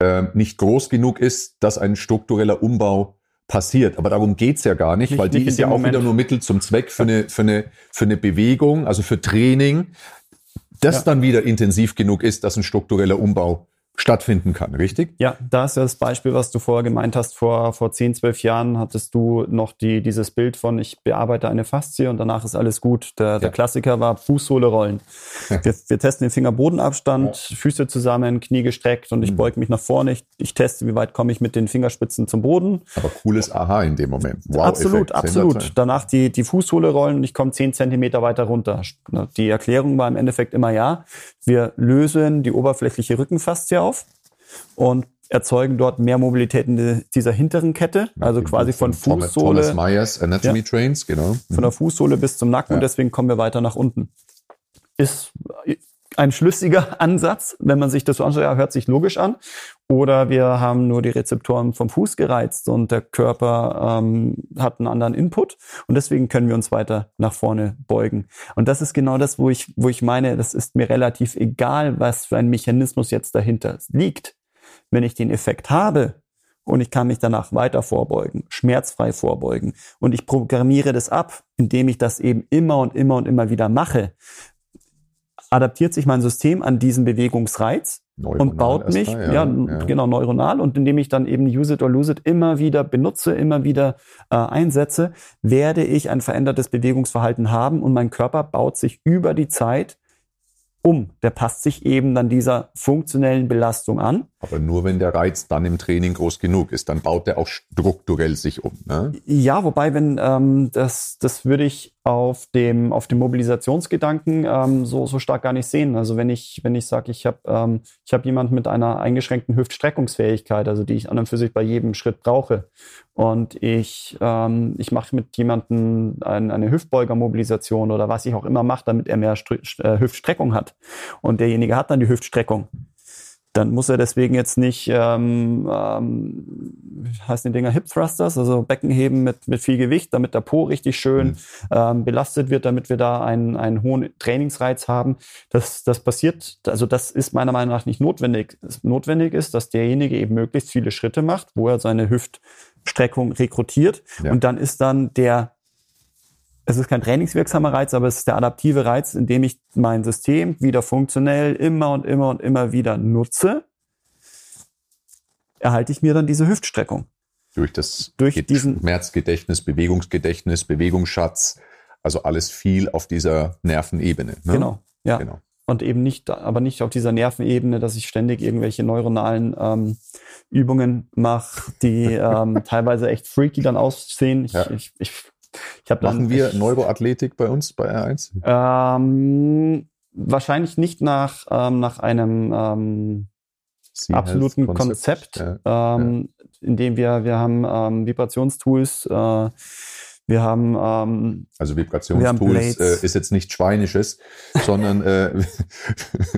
äh, nicht groß genug ist, dass ein struktureller Umbau passiert. Aber darum geht's ja gar nicht, nicht weil die nicht ist ja auch Moment. wieder nur Mittel zum Zweck für eine, für eine, für eine Bewegung, also für Training, das ja. dann wieder intensiv genug ist, dass ein struktureller Umbau stattfinden kann, richtig? Ja, da ist ja das Beispiel, was du vorher gemeint hast. Vor, vor 10, 12 Jahren hattest du noch die, dieses Bild von, ich bearbeite eine Faszie und danach ist alles gut. Der, ja. der Klassiker war Fußsohle rollen. Wir, wir testen den Fingerbodenabstand, ja. Füße zusammen, Knie gestreckt und ich mhm. beuge mich nach vorne. Ich, ich teste, wie weit komme ich mit den Fingerspitzen zum Boden. Aber cooles Aha in dem Moment. Wow, absolut, absolut. Danach die, die Fußsohle rollen und ich komme 10 Zentimeter weiter runter. Die Erklärung war im Endeffekt immer ja. Wir lösen die oberflächliche Rückenfaszie auf und erzeugen dort mehr Mobilität in dieser hinteren Kette, also quasi von Fußsohle. Thomas Myers Anatomy ja, Trains, genau. Von der Fußsohle bis zum Nacken ja. und deswegen kommen wir weiter nach unten. Ist ein schlüssiger [laughs] Ansatz, wenn man sich das so anschaut, ja, hört sich logisch an. Oder wir haben nur die Rezeptoren vom Fuß gereizt und der Körper ähm, hat einen anderen Input. Und deswegen können wir uns weiter nach vorne beugen. Und das ist genau das, wo ich, wo ich meine, das ist mir relativ egal, was für ein Mechanismus jetzt dahinter liegt. Wenn ich den Effekt habe und ich kann mich danach weiter vorbeugen, schmerzfrei vorbeugen. Und ich programmiere das ab, indem ich das eben immer und immer und immer wieder mache, adaptiert sich mein System an diesen Bewegungsreiz neuronal und baut mich, mal, ja, ja, ja, genau, neuronal. Und indem ich dann eben Use it or lose it immer wieder benutze, immer wieder äh, einsetze, werde ich ein verändertes Bewegungsverhalten haben und mein Körper baut sich über die Zeit um. Der passt sich eben dann dieser funktionellen Belastung an. Aber nur wenn der Reiz dann im Training groß genug ist, dann baut er auch strukturell sich um. Ne? Ja, wobei, wenn ähm, das, das würde ich auf dem, auf dem Mobilisationsgedanken ähm, so, so stark gar nicht sehen. Also wenn ich, wenn ich sage, ich habe ähm, hab jemanden mit einer eingeschränkten Hüftstreckungsfähigkeit, also die ich an und für sich bei jedem Schritt brauche, und ich, ähm, ich mache mit jemandem ein, eine Hüftbeugermobilisation oder was ich auch immer mache, damit er mehr Str äh, Hüftstreckung hat. Und derjenige hat dann die Hüftstreckung dann muss er deswegen jetzt nicht, ähm, ähm, heißen die Dinger Hip Thrusters, also Beckenheben mit, mit viel Gewicht, damit der Po richtig schön mhm. ähm, belastet wird, damit wir da einen, einen hohen Trainingsreiz haben. Das, das passiert, also das ist meiner Meinung nach nicht notwendig. Notwendig ist, dass derjenige eben möglichst viele Schritte macht, wo er seine Hüftstreckung rekrutiert ja. und dann ist dann der es ist kein trainingswirksamer Reiz, aber es ist der adaptive Reiz, indem ich mein System wieder funktionell immer und immer und immer wieder nutze, erhalte ich mir dann diese Hüftstreckung. Durch das durch diesen Schmerzgedächtnis, Bewegungsgedächtnis, Bewegungsschatz, also alles viel auf dieser Nervenebene. Ne? Genau, ja. Genau. Und eben nicht, aber nicht auf dieser Nervenebene, dass ich ständig irgendwelche neuronalen ähm, Übungen mache, die [laughs] ähm, teilweise echt freaky dann aussehen. Ich, ja. ich, ich ich hab Machen wir Neuroathletik bei uns bei R1? Ähm, wahrscheinlich nicht nach, ähm, nach einem ähm, absoluten Konzept, Konzept ja. Ähm, ja. in dem wir, wir haben ähm, Vibrationstools, äh, wir haben ähm, also Vibrationstools äh, ist jetzt nicht Schweinisches, sondern äh, [laughs]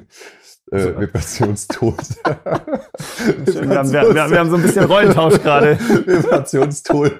[laughs] äh, Vibrationstools. [laughs] wir, haben, wir, wir, haben so ein bisschen Rollentausch gerade. Vibrationstool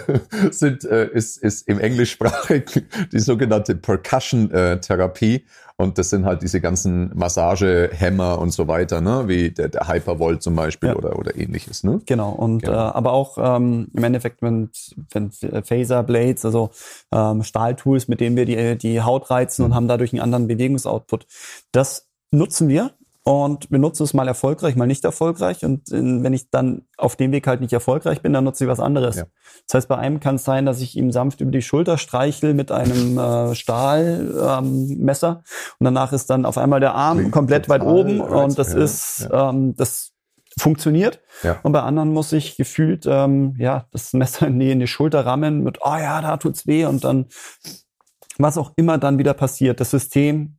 [laughs] sind, äh, ist, ist im Englischsprachig die sogenannte Percussion-Therapie. Und das sind halt diese ganzen Massagehämmer und so weiter, ne? wie der, der Hypervolt zum Beispiel ja. oder, oder ähnliches. Ne? Genau, und genau. Äh, aber auch ähm, im Endeffekt, wenn, wenn Phaser Blades, also ähm, Stahltools, mit denen wir die, die Haut reizen mhm. und haben dadurch einen anderen Bewegungsoutput. Das nutzen wir und wir nutzen es mal erfolgreich, mal nicht erfolgreich. Und wenn ich dann auf dem Weg halt nicht erfolgreich bin, dann nutze ich was anderes. Ja. Das heißt, bei einem kann es sein, dass ich ihm sanft über die Schulter streichel mit einem äh, Stahlmesser ähm, und danach ist dann auf einmal der Arm Klingt komplett weit oben und das ja, ist, ja. Ähm, das funktioniert. Ja. Und bei anderen muss ich gefühlt ähm, ja das Messer in die, in die Schulter rammen mit, oh ja, da tut's weh und dann was auch immer dann wieder passiert. Das System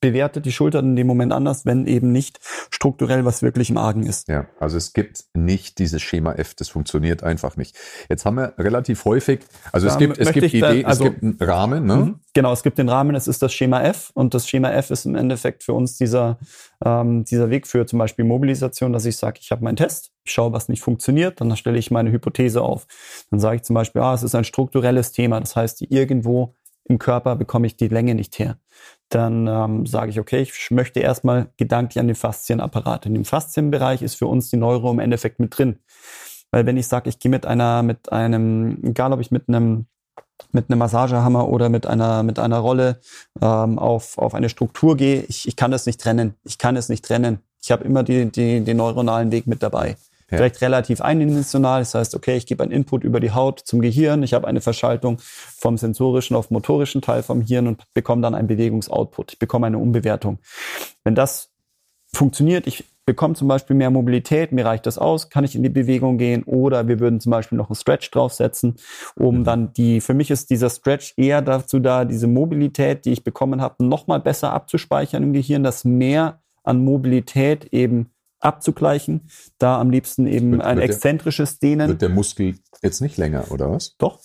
bewertet die Schulter in dem Moment anders, wenn eben nicht strukturell was wirklich im Argen ist. Ja, also es gibt nicht dieses Schema F, das funktioniert einfach nicht. Jetzt haben wir relativ häufig, also da es gibt, es gibt die Idee, also, es gibt einen Rahmen, ne? Mhm, genau, es gibt den Rahmen, es ist das Schema F und das Schema F ist im Endeffekt für uns dieser, ähm, dieser Weg für zum Beispiel Mobilisation, dass ich sage, ich habe meinen Test, ich schaue, was nicht funktioniert, dann stelle ich meine Hypothese auf. Dann sage ich zum Beispiel, ah, es ist ein strukturelles Thema, das heißt, irgendwo im Körper bekomme ich die Länge nicht her dann ähm, sage ich, okay, ich möchte erstmal gedanklich an den Faszienapparat. In dem Faszienbereich ist für uns die Neuro im Endeffekt mit drin. Weil wenn ich sage, ich gehe mit einer, mit einem, egal ob ich mit einem mit einem Massagehammer oder mit einer mit einer Rolle ähm, auf auf eine Struktur gehe, ich, ich kann das nicht trennen. Ich kann es nicht trennen. Ich habe immer die, die, den neuronalen Weg mit dabei. Ja. Vielleicht relativ eindimensional. Das heißt, okay, ich gebe einen Input über die Haut zum Gehirn. Ich habe eine Verschaltung vom sensorischen auf motorischen Teil vom Hirn und bekomme dann einen Bewegungsoutput. Ich bekomme eine Umbewertung. Wenn das funktioniert, ich bekomme zum Beispiel mehr Mobilität, mir reicht das aus, kann ich in die Bewegung gehen oder wir würden zum Beispiel noch einen Stretch draufsetzen, um mhm. dann die, für mich ist dieser Stretch eher dazu da, diese Mobilität, die ich bekommen habe, nochmal besser abzuspeichern im Gehirn, dass mehr an Mobilität eben abzugleichen. Da am liebsten eben wird, ein wird exzentrisches Dehnen. Wird der Muskel jetzt nicht länger, oder was? Doch.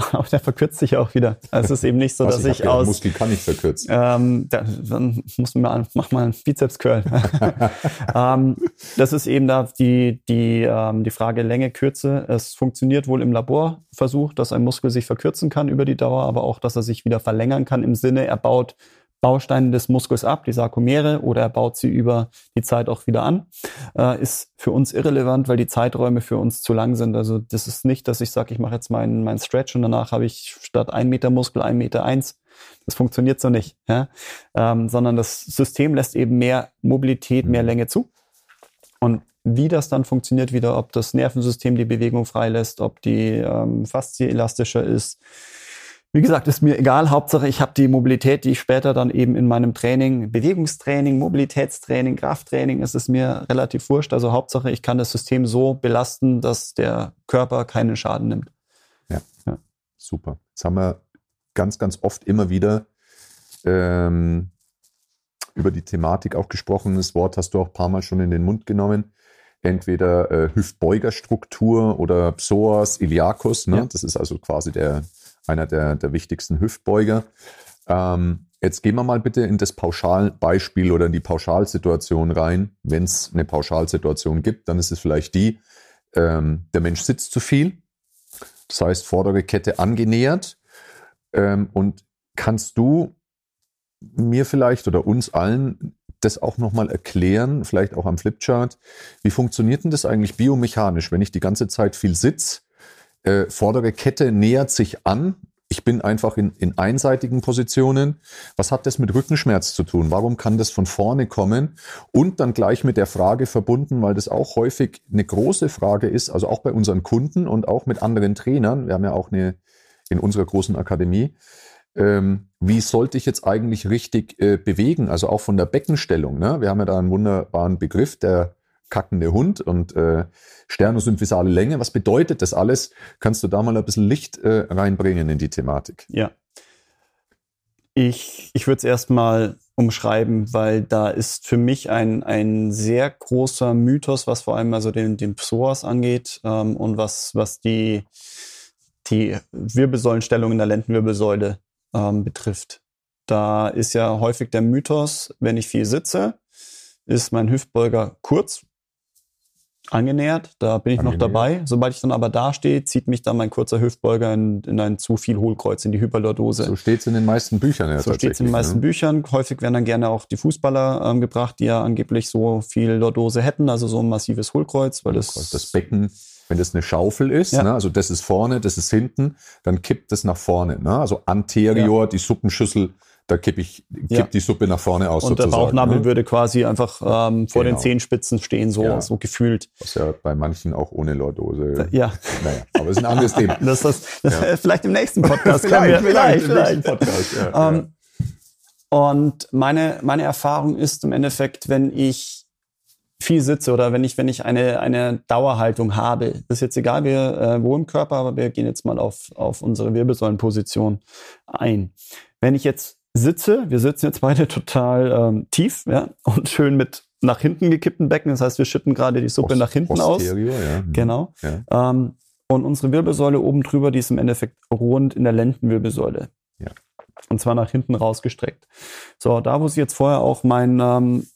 [laughs] Aber der verkürzt sich auch wieder. Also es ist eben nicht so, was, dass ich, ich aus. Muskel kann ich verkürzen. Ähm, dann muss man mal, mach mal einen Bizeps Curl. [laughs] ähm, das ist eben da die, die, ähm, die Frage Länge, Kürze. Es funktioniert wohl im Laborversuch, dass ein Muskel sich verkürzen kann über die Dauer, aber auch, dass er sich wieder verlängern kann im Sinne, er baut Bausteine des Muskels ab, die Sarkomere, oder er baut sie über die Zeit auch wieder an, äh, ist für uns irrelevant, weil die Zeiträume für uns zu lang sind. Also das ist nicht, dass ich sage, ich mache jetzt meinen mein Stretch und danach habe ich statt ein Meter Muskel ein Meter eins. Das funktioniert so nicht, ja? ähm, sondern das System lässt eben mehr Mobilität, mehr Länge zu. Und wie das dann funktioniert wieder, ob das Nervensystem die Bewegung freilässt, ob die ähm, Faszie elastischer ist, wie gesagt, ist mir egal. Hauptsache, ich habe die Mobilität, die ich später dann eben in meinem Training, Bewegungstraining, Mobilitätstraining, Krafttraining, ist es mir relativ wurscht. Also Hauptsache, ich kann das System so belasten, dass der Körper keinen Schaden nimmt. Ja, ja. super. Jetzt haben wir ganz, ganz oft immer wieder ähm, über die Thematik auch gesprochen. Das Wort hast du auch ein paar Mal schon in den Mund genommen. Entweder äh, Hüftbeugerstruktur oder Psoas iliacus. Ne? Ja. Das ist also quasi der einer der, der wichtigsten Hüftbeuger. Ähm, jetzt gehen wir mal bitte in das Pauschalbeispiel oder in die Pauschalsituation rein. Wenn es eine Pauschalsituation gibt, dann ist es vielleicht die, ähm, der Mensch sitzt zu viel. Das heißt, vordere Kette angenähert. Ähm, und kannst du mir vielleicht oder uns allen das auch nochmal erklären, vielleicht auch am Flipchart. Wie funktioniert denn das eigentlich biomechanisch, wenn ich die ganze Zeit viel sitze? Äh, vordere Kette nähert sich an. Ich bin einfach in, in einseitigen Positionen. Was hat das mit Rückenschmerz zu tun? Warum kann das von vorne kommen? Und dann gleich mit der Frage verbunden, weil das auch häufig eine große Frage ist, also auch bei unseren Kunden und auch mit anderen Trainern. Wir haben ja auch eine in unserer großen Akademie. Ähm, wie sollte ich jetzt eigentlich richtig äh, bewegen? Also auch von der Beckenstellung. Ne? Wir haben ja da einen wunderbaren Begriff, der kackende Hund und äh, sternosymphysale Länge. Was bedeutet das alles? Kannst du da mal ein bisschen Licht äh, reinbringen in die Thematik? Ja. Ich, ich würde es erstmal umschreiben, weil da ist für mich ein, ein sehr großer Mythos, was vor allem also den, den Psoas angeht ähm, und was, was die, die Wirbelsäulenstellung in der Lendenwirbelsäule ähm, betrifft. Da ist ja häufig der Mythos, wenn ich viel sitze, ist mein Hüftbeuger kurz angenähert. Da bin ich angenähert. noch dabei. Sobald ich dann aber da stehe, zieht mich dann mein kurzer Hüftbeuger in, in ein zu viel Hohlkreuz, in die Hyperlordose. So steht es in den meisten Büchern. Ja, so steht es in den meisten ne? Büchern. Häufig werden dann gerne auch die Fußballer ähm, gebracht, die ja angeblich so viel Lordose hätten, also so ein massives Hohlkreuz, weil das das Becken wenn das eine Schaufel ist, ja. ne, also das ist vorne, das ist hinten, dann kippt das nach vorne. Ne? Also anterior, ja. die Suppenschüssel da kippe ich kipp ja. die Suppe nach vorne aus. Und sozusagen, der Bauchnabel ne? würde quasi einfach ähm, vor genau. den Zehenspitzen stehen, so, ja. so gefühlt. Was ja bei manchen auch ohne Lordose. Ja. Naja, aber es ist ein anderes Thema. [laughs] Das, das, das ja. vielleicht im nächsten Podcast. [laughs] vielleicht, vielleicht, vielleicht. Podcast, ähm, Und meine, meine Erfahrung ist im Endeffekt, wenn ich viel sitze oder wenn ich, wenn ich eine, eine Dauerhaltung habe, das ist jetzt egal, wir, äh, wo im Körper, aber wir gehen jetzt mal auf, auf unsere Wirbelsäulenposition ein. Wenn ich jetzt sitze, wir sitzen jetzt beide total ähm, tief ja, und schön mit nach hinten gekippten Becken. Das heißt, wir schütten gerade die Suppe Post, nach hinten Posterior, aus. Ja. Mhm. Genau. Ja. Ähm, und unsere Wirbelsäule oben drüber, die ist im Endeffekt rund in der Lendenwirbelsäule. Ja. Und zwar nach hinten rausgestreckt. So, da wo sie jetzt vorher auch mein ähm,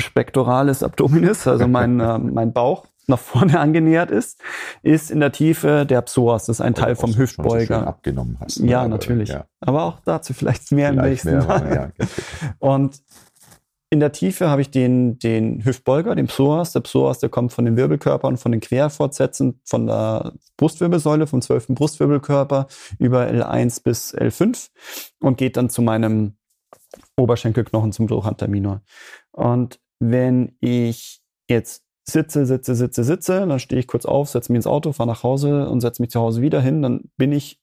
spektorales Abdominis, also mein, [laughs] äh, mein Bauch, nach vorne [laughs] angenähert ist, ist in der Tiefe der Psoas. Das ist ein Teil vom Hüftbeuger. So abgenommen hast. Ne? Ja, natürlich. Ja. Aber auch dazu vielleicht mehr vielleicht im nächsten Mal. Ja, [laughs] Und in der Tiefe habe ich den, den Hüftbeuger, den Psoas. Der Psoas, der kommt von den Wirbelkörpern, von den Querfortsätzen, von der Brustwirbelsäule, vom 12. Brustwirbelkörper über L1 bis L5 und geht dann zu meinem Oberschenkelknochen zum Trochanter minor. Und wenn ich jetzt sitze, sitze, sitze, sitze, dann stehe ich kurz auf, setze mich ins Auto, fahre nach Hause und setze mich zu Hause wieder hin, dann bin ich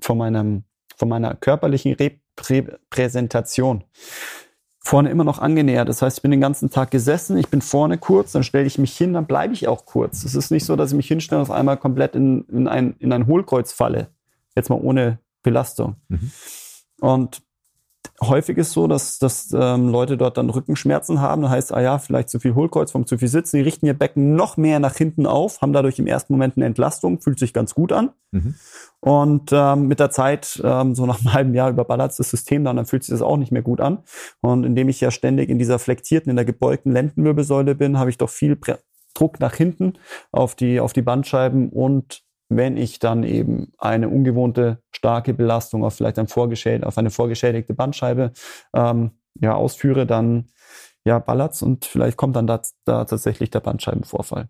von meinem, von meiner körperlichen Repräsentation vorne immer noch angenähert. Das heißt, ich bin den ganzen Tag gesessen, ich bin vorne kurz, dann stelle ich mich hin, dann bleibe ich auch kurz. Es ist nicht so, dass ich mich hinstelle und auf einmal komplett in, in, ein, in ein Hohlkreuz falle. Jetzt mal ohne Belastung. Mhm. Und häufig ist so, dass, dass ähm, Leute dort dann Rückenschmerzen haben. Da heißt, ah ja, vielleicht zu viel Hohlkreuzform, zu viel Sitzen. Die richten ihr Becken noch mehr nach hinten auf, haben dadurch im ersten Moment eine Entlastung, fühlt sich ganz gut an. Mhm. Und ähm, mit der Zeit, ähm, so nach einem [laughs] halben Jahr überballert das System dann, dann fühlt sich das auch nicht mehr gut an. Und indem ich ja ständig in dieser flektierten, in der gebeugten Lendenwirbelsäule bin, habe ich doch viel Druck nach hinten auf die, auf die Bandscheiben und wenn ich dann eben eine ungewohnte starke Belastung auf vielleicht ein vorgeschädigt, auf eine vorgeschädigte Bandscheibe ähm, ja, ausführe, dann ja, ballert's und vielleicht kommt dann da, da tatsächlich der Bandscheibenvorfall.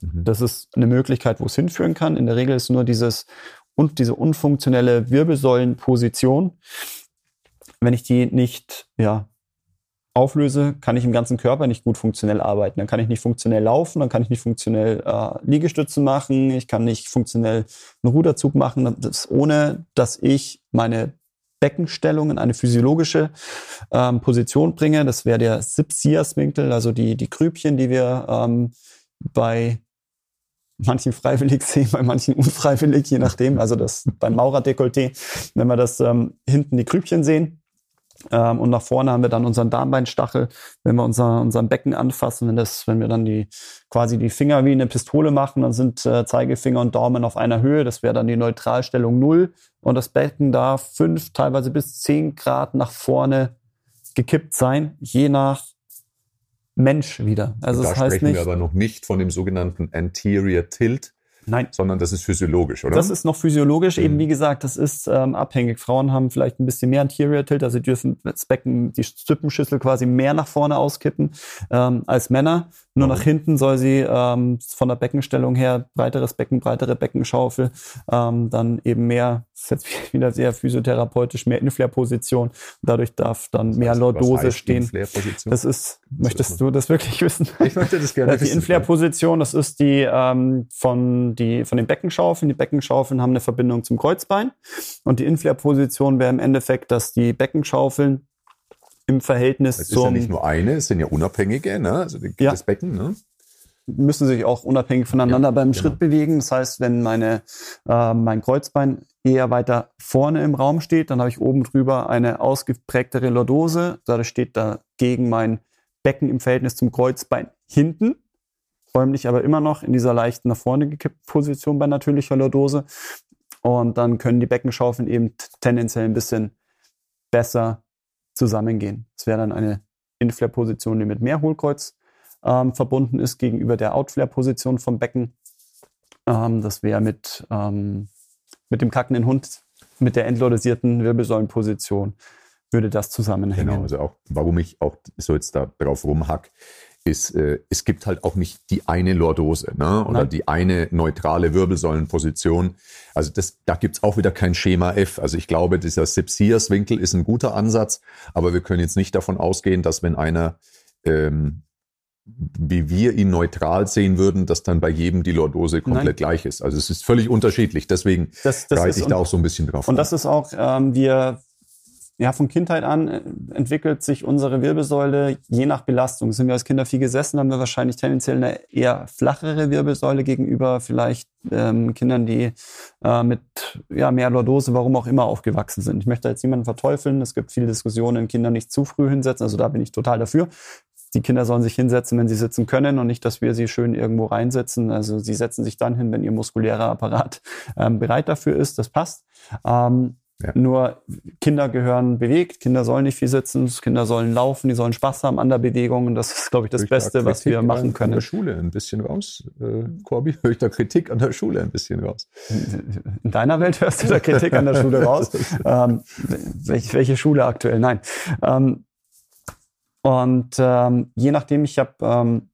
Mhm. Das ist eine Möglichkeit, wo es hinführen kann. In der Regel ist nur dieses und diese unfunktionelle Wirbelsäulenposition. Wenn ich die nicht ja, auflöse, kann ich im ganzen Körper nicht gut funktionell arbeiten. Dann kann ich nicht funktionell laufen, dann kann ich nicht funktionell äh, Liegestützen machen, ich kann nicht funktionell einen Ruderzug machen, das, ohne dass ich meine Beckenstellung in eine physiologische ähm, Position bringe. Das wäre der Sipsias-Winkel, also die, die Grübchen, die wir ähm, bei manchen freiwillig [laughs] sehen, bei manchen unfreiwillig, je nachdem. Also das beim Maurerdekolleté, wenn wir das ähm, hinten die Grübchen sehen, ähm, und nach vorne haben wir dann unseren Darmbeinstachel. Wenn wir unser, unseren Becken anfassen, wenn, das, wenn wir dann die quasi die Finger wie eine Pistole machen, dann sind äh, Zeigefinger und Daumen auf einer Höhe. Das wäre dann die Neutralstellung null Und das Becken darf fünf, teilweise bis zehn Grad nach vorne gekippt sein, je nach Mensch wieder. Also da das heißt sprechen nicht, wir aber noch nicht von dem sogenannten Anterior Tilt, Nein. Sondern das ist physiologisch, oder? Das ist noch physiologisch. Mhm. Eben wie gesagt, das ist ähm, abhängig. Frauen haben vielleicht ein bisschen mehr Anterior Tilt, also sie dürfen das Becken, die Stüppenschüssel quasi mehr nach vorne auskippen ähm, als Männer. Nur mhm. nach hinten soll sie ähm, von der Beckenstellung her breiteres Becken, breitere Beckenschaufel, ähm, dann eben mehr, das ist jetzt [laughs] wieder sehr physiotherapeutisch, mehr Inflare-Position. Dadurch darf dann das mehr heißt, Lordose stehen. Das ist, möchtest du das wirklich wissen? Ich möchte das gerne Die wissen. Die Inflare-Position, das ist die ähm, von, die von den Beckenschaufeln. Die Beckenschaufeln haben eine Verbindung zum Kreuzbein. Und die Inflare-Position wäre im Endeffekt, dass die Beckenschaufeln im Verhältnis zum. Es ist ja nicht nur eine, es sind ja unabhängige, ne? Also ja. das Becken, ne? müssen sich auch unabhängig voneinander ja, beim genau. Schritt bewegen. Das heißt, wenn meine, äh, mein Kreuzbein eher weiter vorne im Raum steht, dann habe ich oben drüber eine ausgeprägtere Lordose. Dadurch steht dagegen mein Becken im Verhältnis zum Kreuzbein hinten, räumlich aber immer noch in dieser leichten nach vorne gekippten Position bei natürlicher Lordose. Und dann können die Beckenschaufeln eben tendenziell ein bisschen besser zusammengehen. Es wäre dann eine Inflare-Position, die mit mehr Hohlkreuz ähm, verbunden ist gegenüber der Outflare-Position vom Becken. Ähm, das wäre mit, ähm, mit dem kackenden Hund, mit der entlordisierten Wirbelsäulenposition, würde das zusammenhängen. Genau, also auch, warum ich auch so jetzt da drauf rumhack, ist, äh, es gibt halt auch nicht die eine Lordose ne? oder Nein. die eine neutrale Wirbelsäulenposition. Also das, da gibt's auch wieder kein Schema F. Also ich glaube, dieser Sepsias-Winkel ist ein guter Ansatz, aber wir können jetzt nicht davon ausgehen, dass wenn einer ähm, wie wir ihn neutral sehen würden, dass dann bei jedem die Lordose komplett Nein. gleich ist. Also es ist völlig unterschiedlich. Deswegen das, das reite ich da auch so ein bisschen drauf. Und das ist auch, ähm, wir ja, von Kindheit an äh, entwickelt sich unsere Wirbelsäule je nach Belastung. Sind wir als Kinder viel gesessen, haben wir wahrscheinlich tendenziell eine eher flachere Wirbelsäule gegenüber vielleicht ähm, Kindern, die äh, mit ja, mehr Lordose, warum auch immer, aufgewachsen sind. Ich möchte jetzt niemanden verteufeln. Es gibt viele Diskussionen, Kinder nicht zu früh hinsetzen. Also da bin ich total dafür. Die Kinder sollen sich hinsetzen, wenn sie sitzen können und nicht, dass wir sie schön irgendwo reinsetzen. Also sie setzen sich dann hin, wenn ihr muskulärer Apparat ähm, bereit dafür ist. Das passt. Ähm, ja. Nur Kinder gehören bewegt, Kinder sollen nicht viel sitzen, Kinder sollen laufen, die sollen Spaß haben an der Bewegung und das ist, glaube ich, das Höre Beste, was wir machen können. An der Schule ein bisschen raus, äh, Corby, höre ich da Kritik an der Schule ein bisschen raus? In deiner Welt hörst du da Kritik an der Schule raus. [laughs] ähm, welche, welche Schule aktuell? Nein. Ähm, und ähm, je nachdem, ich habe ähm,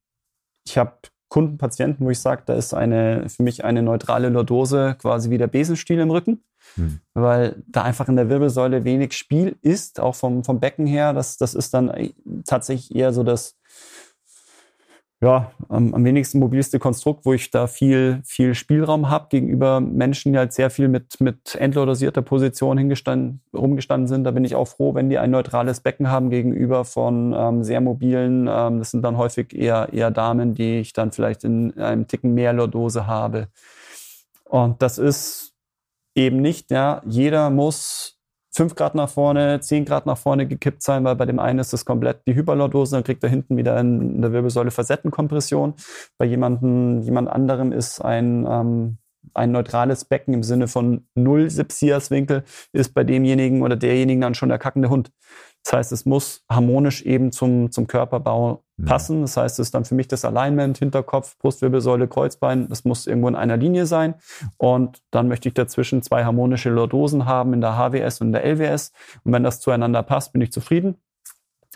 ich hab Kunden, Patienten, wo ich sage, da ist eine für mich eine neutrale Lordose quasi wie der Besenstiel im Rücken. Hm. Weil da einfach in der Wirbelsäule wenig Spiel ist, auch vom, vom Becken her. Das, das ist dann tatsächlich eher so das, ja, am, am wenigsten mobilste Konstrukt, wo ich da viel, viel Spielraum habe gegenüber Menschen, die halt sehr viel mit, mit endlodosierter Position hingestanden, rumgestanden sind. Da bin ich auch froh, wenn die ein neutrales Becken haben gegenüber von ähm, sehr mobilen. Ähm, das sind dann häufig eher, eher Damen, die ich dann vielleicht in einem Ticken mehr Lordose habe. Und das ist eben nicht, ja, jeder muss 5 Grad nach vorne, 10 Grad nach vorne gekippt sein, weil bei dem einen ist das komplett die Hyperlordose, dann kriegt er hinten wieder in der Wirbelsäule Facettenkompression. Bei jemandem, jemand anderem ist ein, ähm, ein neutrales Becken im Sinne von null Sepsiaswinkel, ist bei demjenigen oder derjenigen dann schon der kackende Hund. Das heißt, es muss harmonisch eben zum, zum Körperbau. Passen. Das heißt, es ist dann für mich das Alignment, Hinterkopf, Brustwirbelsäule, Kreuzbein. Das muss irgendwo in einer Linie sein. Und dann möchte ich dazwischen zwei harmonische Lordosen haben in der HWS und in der LWS. Und wenn das zueinander passt, bin ich zufrieden.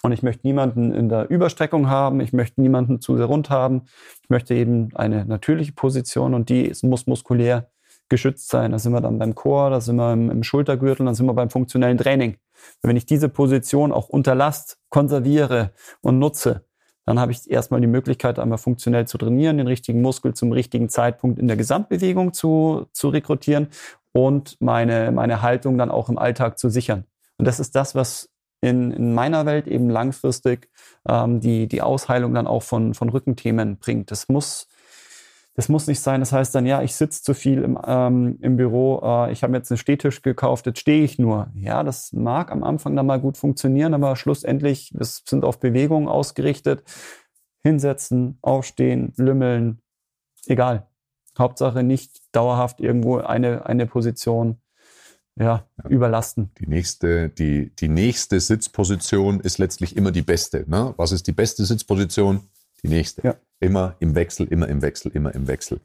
Und ich möchte niemanden in der Überstreckung haben. Ich möchte niemanden zu sehr rund haben. Ich möchte eben eine natürliche Position und die muss muskulär geschützt sein. Da sind wir dann beim Chor, da sind wir im, im Schultergürtel, dann sind wir beim funktionellen Training. Wenn ich diese Position auch unter Last konserviere und nutze, dann habe ich erstmal die Möglichkeit, einmal funktionell zu trainieren, den richtigen Muskel zum richtigen Zeitpunkt in der Gesamtbewegung zu, zu rekrutieren und meine, meine Haltung dann auch im Alltag zu sichern. Und das ist das, was in, in meiner Welt eben langfristig ähm, die, die Ausheilung dann auch von, von Rückenthemen bringt. Das muss das muss nicht sein, das heißt dann, ja, ich sitze zu viel im, ähm, im Büro, äh, ich habe jetzt einen Stehtisch gekauft, jetzt stehe ich nur. Ja, das mag am Anfang dann mal gut funktionieren, aber schlussendlich, wir sind auf Bewegung ausgerichtet. Hinsetzen, aufstehen, lümmeln, egal. Hauptsache nicht dauerhaft irgendwo eine, eine Position ja, ja, überlasten. Die nächste, die, die nächste Sitzposition ist letztlich immer die beste. Ne? Was ist die beste Sitzposition? Die nächste. Ja. Immer im Wechsel, immer im Wechsel, immer im Wechsel.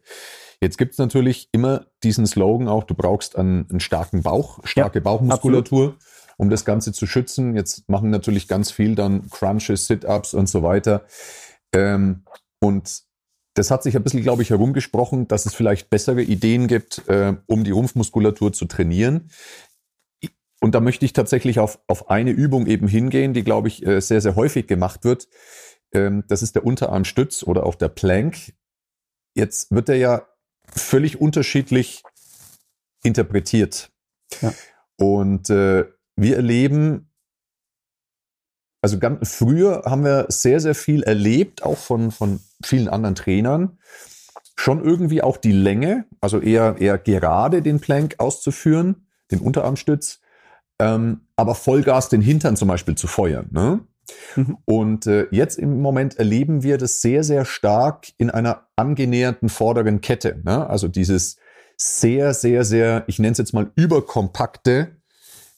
Jetzt gibt es natürlich immer diesen Slogan auch, du brauchst einen, einen starken Bauch, starke ja, Bauchmuskulatur, absolut. um das Ganze zu schützen. Jetzt machen natürlich ganz viel dann Crunches, Sit-Ups und so weiter. Ähm, und das hat sich ein bisschen, glaube ich, herumgesprochen, dass es vielleicht bessere Ideen gibt, äh, um die Rumpfmuskulatur zu trainieren. Und da möchte ich tatsächlich auf, auf eine Übung eben hingehen, die, glaube ich, äh, sehr, sehr häufig gemacht wird. Ähm, das ist der Unterarmstütz oder auch der Plank. Jetzt wird er ja völlig unterschiedlich interpretiert. Ja. Und äh, wir erleben, also ganz, früher haben wir sehr, sehr viel erlebt, auch von, von vielen anderen Trainern. Schon irgendwie auch die Länge, also eher, eher gerade den Plank auszuführen, den Unterarmstütz, ähm, aber Vollgas den Hintern zum Beispiel zu feuern. Ne? Mhm. Und äh, jetzt im Moment erleben wir das sehr, sehr stark in einer angenähernden vorderen Kette. Ne? Also dieses sehr, sehr, sehr, ich nenne es jetzt mal überkompakte,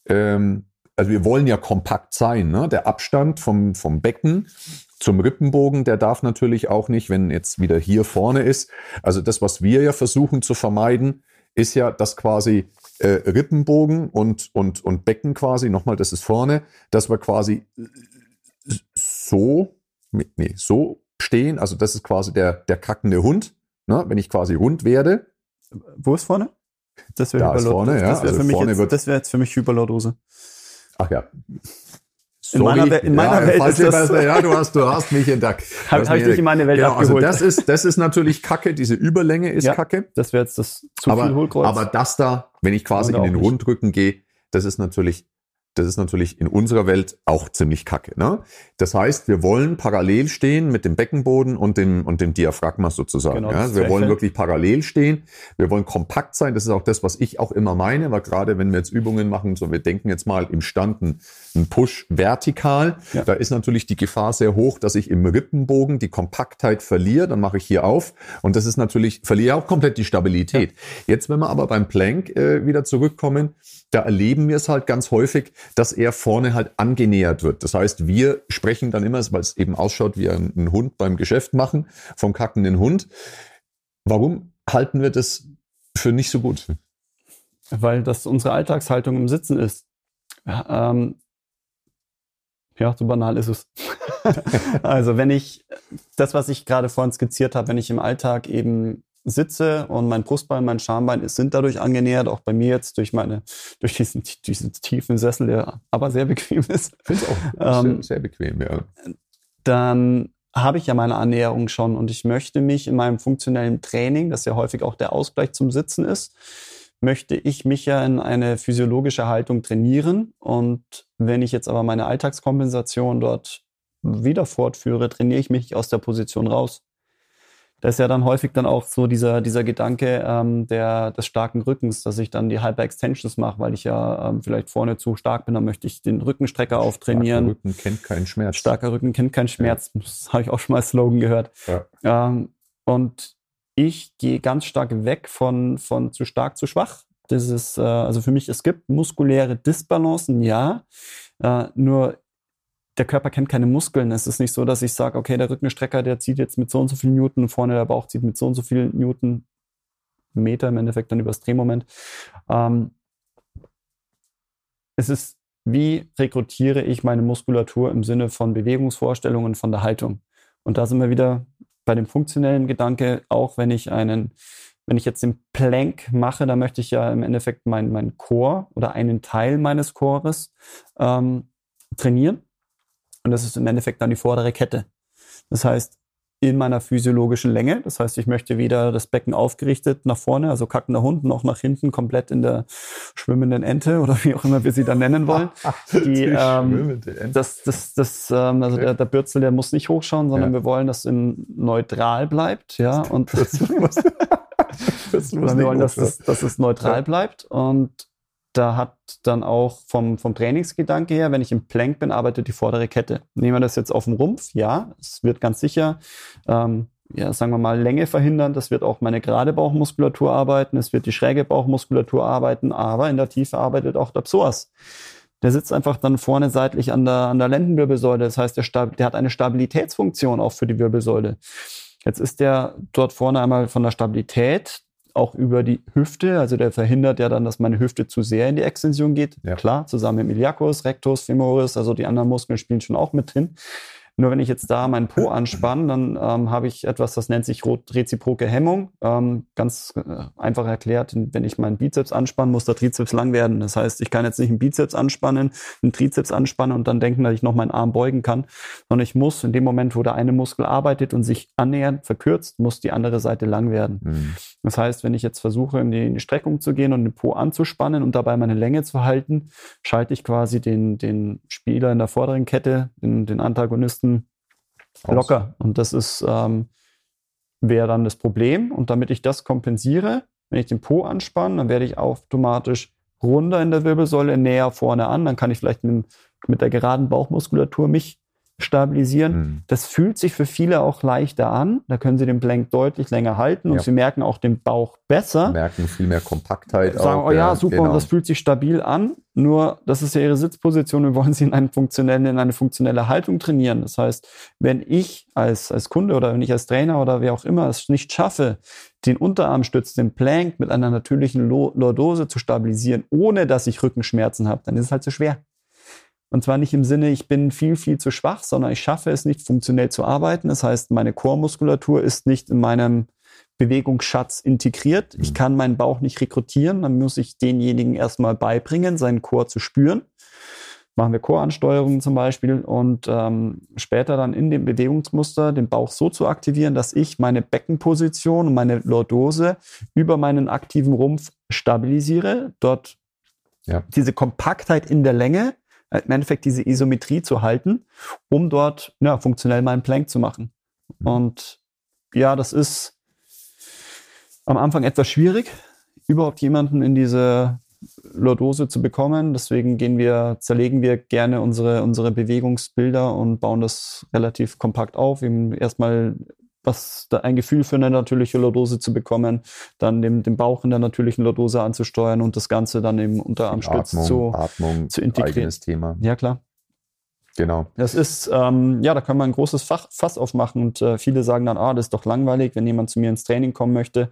ähm, also wir wollen ja kompakt sein. Ne? Der Abstand vom, vom Becken zum Rippenbogen, der darf natürlich auch nicht, wenn jetzt wieder hier vorne ist. Also das, was wir ja versuchen zu vermeiden, ist ja, dass quasi äh, Rippenbogen und, und, und Becken quasi, nochmal, das ist vorne, dass wir quasi so, nee, so stehen. Also das ist quasi der, der kackende Hund. Ne? Wenn ich quasi rund werde. Wo ist vorne? Das wäre da ist vorne, ja. Das wäre also für, jetzt, das wär jetzt für mich Hyperlordose. Ach ja. Sorry. In meiner, Welt, in meiner ja, Welt ist das Ja, du hast, du hast mich entdeckt. Habe [laughs] hab ich dich in meine Welt ja, abgeholt. Also das ist, das ist natürlich Kacke. Diese Überlänge ist ja, Kacke. Das wäre jetzt das zu aber, viel Hohlkreuz. Aber das da, wenn ich quasi in den Rundrücken gehe, das ist natürlich Das ist natürlich in unserer Welt auch ziemlich kacke. Ne? Das heißt, wir wollen parallel stehen mit dem Beckenboden und dem, und dem Diaphragma sozusagen. Genau, ja? Wir wollen wirklich parallel stehen. Wir wollen kompakt sein. Das ist auch das, was ich auch immer meine, weil gerade wenn wir jetzt Übungen machen, so wir denken jetzt mal im Stand ein, Push vertikal, ja. da ist natürlich die Gefahr sehr hoch, dass ich im Rippenbogen die Kompaktheit verliere. Dann mache ich hier auf und das ist natürlich, verliere auch komplett die Stabilität. Ja. Jetzt, wenn wir aber beim Plank äh, wieder zurückkommen, da erleben wir es halt ganz häufig, dass er vorne halt angenähert wird. Das heißt, wir sprechen dann immer, weil es eben ausschaut wie ein, ein Hund beim Geschäft machen, vom kackenden Hund. Warum halten wir das für nicht so gut? Weil das unsere Alltagshaltung im Sitzen ist. Ähm, ja so banal ist es. [laughs] also wenn ich das, was ich gerade vorhin skizziert habe, wenn ich im Alltag eben sitze und mein Brustbein, mein Schambein sind dadurch angenähert, auch bei mir jetzt durch meine, durch diesen, diesen tiefen Sessel, der aber sehr bequem ist. Finde auch ähm, sehr, sehr bequem, ja. Dann habe ich ja meine Annäherung schon und ich möchte mich in meinem funktionellen Training, das ja häufig auch der Ausgleich zum Sitzen ist, möchte ich mich ja in eine physiologische Haltung trainieren. Und wenn ich jetzt aber meine Alltagskompensation dort wieder fortführe, trainiere ich mich aus der Position raus da ist ja dann häufig dann auch so dieser, dieser Gedanke ähm, der, des starken Rückens, dass ich dann die Hyper-Extensions mache, weil ich ja ähm, vielleicht vorne zu stark bin, dann möchte ich den Rückenstrecker auftrainieren. Starker Rücken kennt keinen Schmerz. Starker Rücken kennt keinen Schmerz. Ja. [laughs] Das habe ich auch schon mal als Slogan gehört. Ja. Ähm, und ich gehe ganz stark weg von, von zu stark zu schwach. Das ist, äh, also für mich, es gibt muskuläre Disbalancen, ja. Äh, nur der Körper kennt keine Muskeln. Es ist nicht so, dass ich sage, okay, der Rückenstrecker, der zieht jetzt mit so und so viel Newton vorne der Bauch zieht mit so und so viel Newton, Meter im Endeffekt dann übers Drehmoment. Ähm, es ist, wie rekrutiere ich meine Muskulatur im Sinne von Bewegungsvorstellungen, von der Haltung? Und da sind wir wieder bei dem funktionellen Gedanke, auch wenn ich einen, wenn ich jetzt den Plank mache, da möchte ich ja im Endeffekt mein, mein Core oder einen Teil meines Chores ähm, trainieren. Und das ist im Endeffekt dann die vordere Kette. Das heißt, in meiner physiologischen Länge. Das heißt, ich möchte wieder das Becken aufgerichtet nach vorne, also kackender Hund, noch nach hinten, komplett in der schwimmenden Ente [laughs] oder wie auch immer wir sie dann nennen wollen. [laughs] Die, die ähm, das, das, das, ähm, also der, der Bürzel, der muss nicht hochschauen, sondern ja. wir wollen, dass im neutral bleibt, ja. Und [laughs] wir wollen, dass es, dass es neutral bleibt und da hat dann auch vom, vom Trainingsgedanke her, wenn ich im Plank bin, arbeitet die vordere Kette. Nehmen wir das jetzt auf dem Rumpf, ja, es wird ganz sicher, ähm, ja, sagen wir mal, Länge verhindern. Das wird auch meine gerade Bauchmuskulatur arbeiten, es wird die schräge Bauchmuskulatur arbeiten, aber in der Tiefe arbeitet auch der Psoas. Der sitzt einfach dann vorne seitlich an der, an der Lendenwirbelsäule. Das heißt, der, der hat eine Stabilitätsfunktion auch für die Wirbelsäule. Jetzt ist der dort vorne einmal von der Stabilität auch über die Hüfte. Also der verhindert ja dann, dass meine Hüfte zu sehr in die Extension geht. Ja. Klar, zusammen mit Iliacus, Rectus, Femoris, also die anderen Muskeln spielen schon auch mit hin. Nur wenn ich jetzt da meinen Po anspanne, dann ähm, habe ich etwas, das nennt sich reziproke Hemmung. Ähm, ganz äh, einfach erklärt, wenn ich meinen Bizeps anspanne, muss der Trizeps lang werden. Das heißt, ich kann jetzt nicht einen Bizeps anspannen, einen Trizeps anspannen und dann denken, dass ich noch meinen Arm beugen kann, sondern ich muss in dem Moment, wo der eine Muskel arbeitet und sich annähernd verkürzt, muss die andere Seite lang werden. Mhm. Das heißt, wenn ich jetzt versuche, in die, in die Streckung zu gehen und den Po anzuspannen und dabei meine Länge zu halten, schalte ich quasi den, den Spieler in der vorderen Kette, den, den Antagonisten, Minuten locker. Und das ist ähm, wäre dann das Problem. Und damit ich das kompensiere, wenn ich den Po anspanne, dann werde ich automatisch runter in der Wirbelsäule, näher vorne an. Dann kann ich vielleicht mit, mit der geraden Bauchmuskulatur mich stabilisieren. Mhm. Das fühlt sich für viele auch leichter an. Da können sie den Plank deutlich länger halten und ja. sie merken auch den Bauch besser. Merken viel mehr Kompaktheit. Sagen, auch, oh ja, super, genau. und das fühlt sich stabil an. Nur, das ist ja ihre Sitzposition. Wir wollen sie in, einen funktionellen, in eine funktionelle Haltung trainieren. Das heißt, wenn ich als, als Kunde oder wenn ich als Trainer oder wer auch immer es nicht schaffe, den Unterarmstütz, den Plank mit einer natürlichen Lordose zu stabilisieren, ohne dass ich Rückenschmerzen habe, dann ist es halt zu schwer. Und zwar nicht im Sinne, ich bin viel, viel zu schwach, sondern ich schaffe es nicht, funktionell zu arbeiten. Das heißt, meine Chormuskulatur ist nicht in meinem Bewegungsschatz integriert. Ich mhm. kann meinen Bauch nicht rekrutieren. Dann muss ich denjenigen erstmal beibringen, seinen Chor zu spüren. Machen wir Choransteuerungen zum Beispiel und ähm, später dann in dem Bewegungsmuster den Bauch so zu aktivieren, dass ich meine Beckenposition und meine Lordose über meinen aktiven Rumpf stabilisiere. Dort ja. diese Kompaktheit in der Länge im Endeffekt diese Isometrie zu halten, um dort ja, funktionell mal einen Plank zu machen. Mhm. Und ja, das ist am Anfang etwas schwierig, überhaupt jemanden in diese Lordose zu bekommen. Deswegen gehen wir, zerlegen wir gerne unsere, unsere Bewegungsbilder und bauen das relativ kompakt auf. Eben erstmal was da ein Gefühl für eine natürliche Lordose zu bekommen, dann den, den Bauch in der natürlichen Lordose anzusteuern und das Ganze dann im Unterarmstütz Atmung, zu, Atmung, zu integrieren. Eigenes Thema. Ja, klar. Genau. Das ist, ähm, ja, da kann man ein großes Fach, Fass aufmachen und äh, viele sagen dann, ah, das ist doch langweilig, wenn jemand zu mir ins Training kommen möchte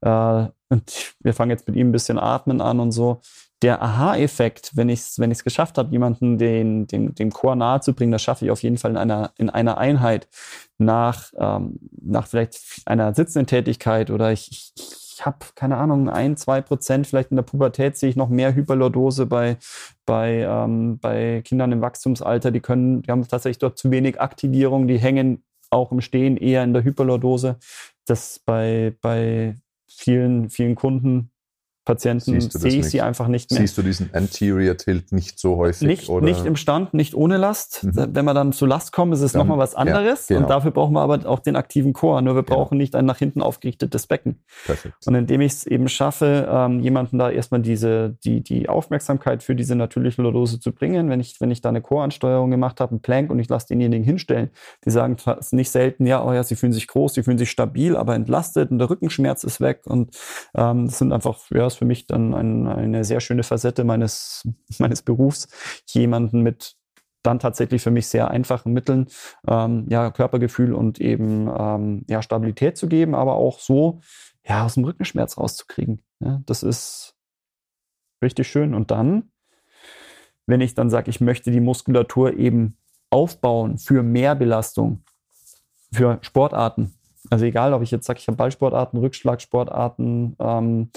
äh, und wir fangen jetzt mit ihm ein bisschen atmen an und so. Der Aha-Effekt, wenn ich es wenn geschafft habe, jemanden den, den, dem Chor nahezubringen, das schaffe ich auf jeden Fall in einer, in einer Einheit nach, ähm, nach vielleicht einer sitzenden Tätigkeit oder ich, ich ich habe, keine Ahnung, ein, zwei Prozent, vielleicht in der Pubertät sehe ich noch mehr Hyperlordose bei, bei, ähm, bei Kindern im Wachstumsalter. Die können, die haben tatsächlich dort zu wenig Aktivierung, die hängen auch im Stehen eher in der Hyperlordose. Das bei, bei vielen, vielen Kunden Patienten sehe ich sie einfach nicht mehr. Siehst du diesen Anterior Tilt nicht so häufig? Nicht, oder? nicht im Stand, nicht ohne Last. Mhm. Wenn wir dann zu Last kommen, ist es nochmal was anderes. Ja, genau. Und dafür brauchen wir aber auch den aktiven Chor. Nur wir genau. brauchen genau. nicht ein nach hinten aufgerichtetes Becken. Perfekt. Und indem ich es eben schaffe, ähm, jemanden da erstmal diese, die, die Aufmerksamkeit für diese natürliche Lordose zu bringen, wenn ich, wenn ich da eine Choransteuerung gemacht habe, einen Plank und ich lasse denjenigen hinstellen, die sagen nicht selten, ja, oh ja, sie fühlen sich groß, sie fühlen sich stabil, aber entlastet und der Rückenschmerz ist weg. Und ähm, das sind einfach, ja, ist für mich dann ein, eine sehr schöne Facette meines, [laughs] meines Berufs, jemanden mit dann tatsächlich für mich sehr einfachen Mitteln ähm, ja, Körpergefühl und eben ähm, ja, Stabilität zu geben, aber auch so ja, aus dem Rückenschmerz rauszukriegen. Ja, das ist richtig schön. Und dann, wenn ich dann sage, ich möchte die Muskulatur eben aufbauen für mehr Belastung, für Sportarten, also egal, ob ich jetzt sage, ich habe Ballsportarten, Rückschlagsportarten, ähm,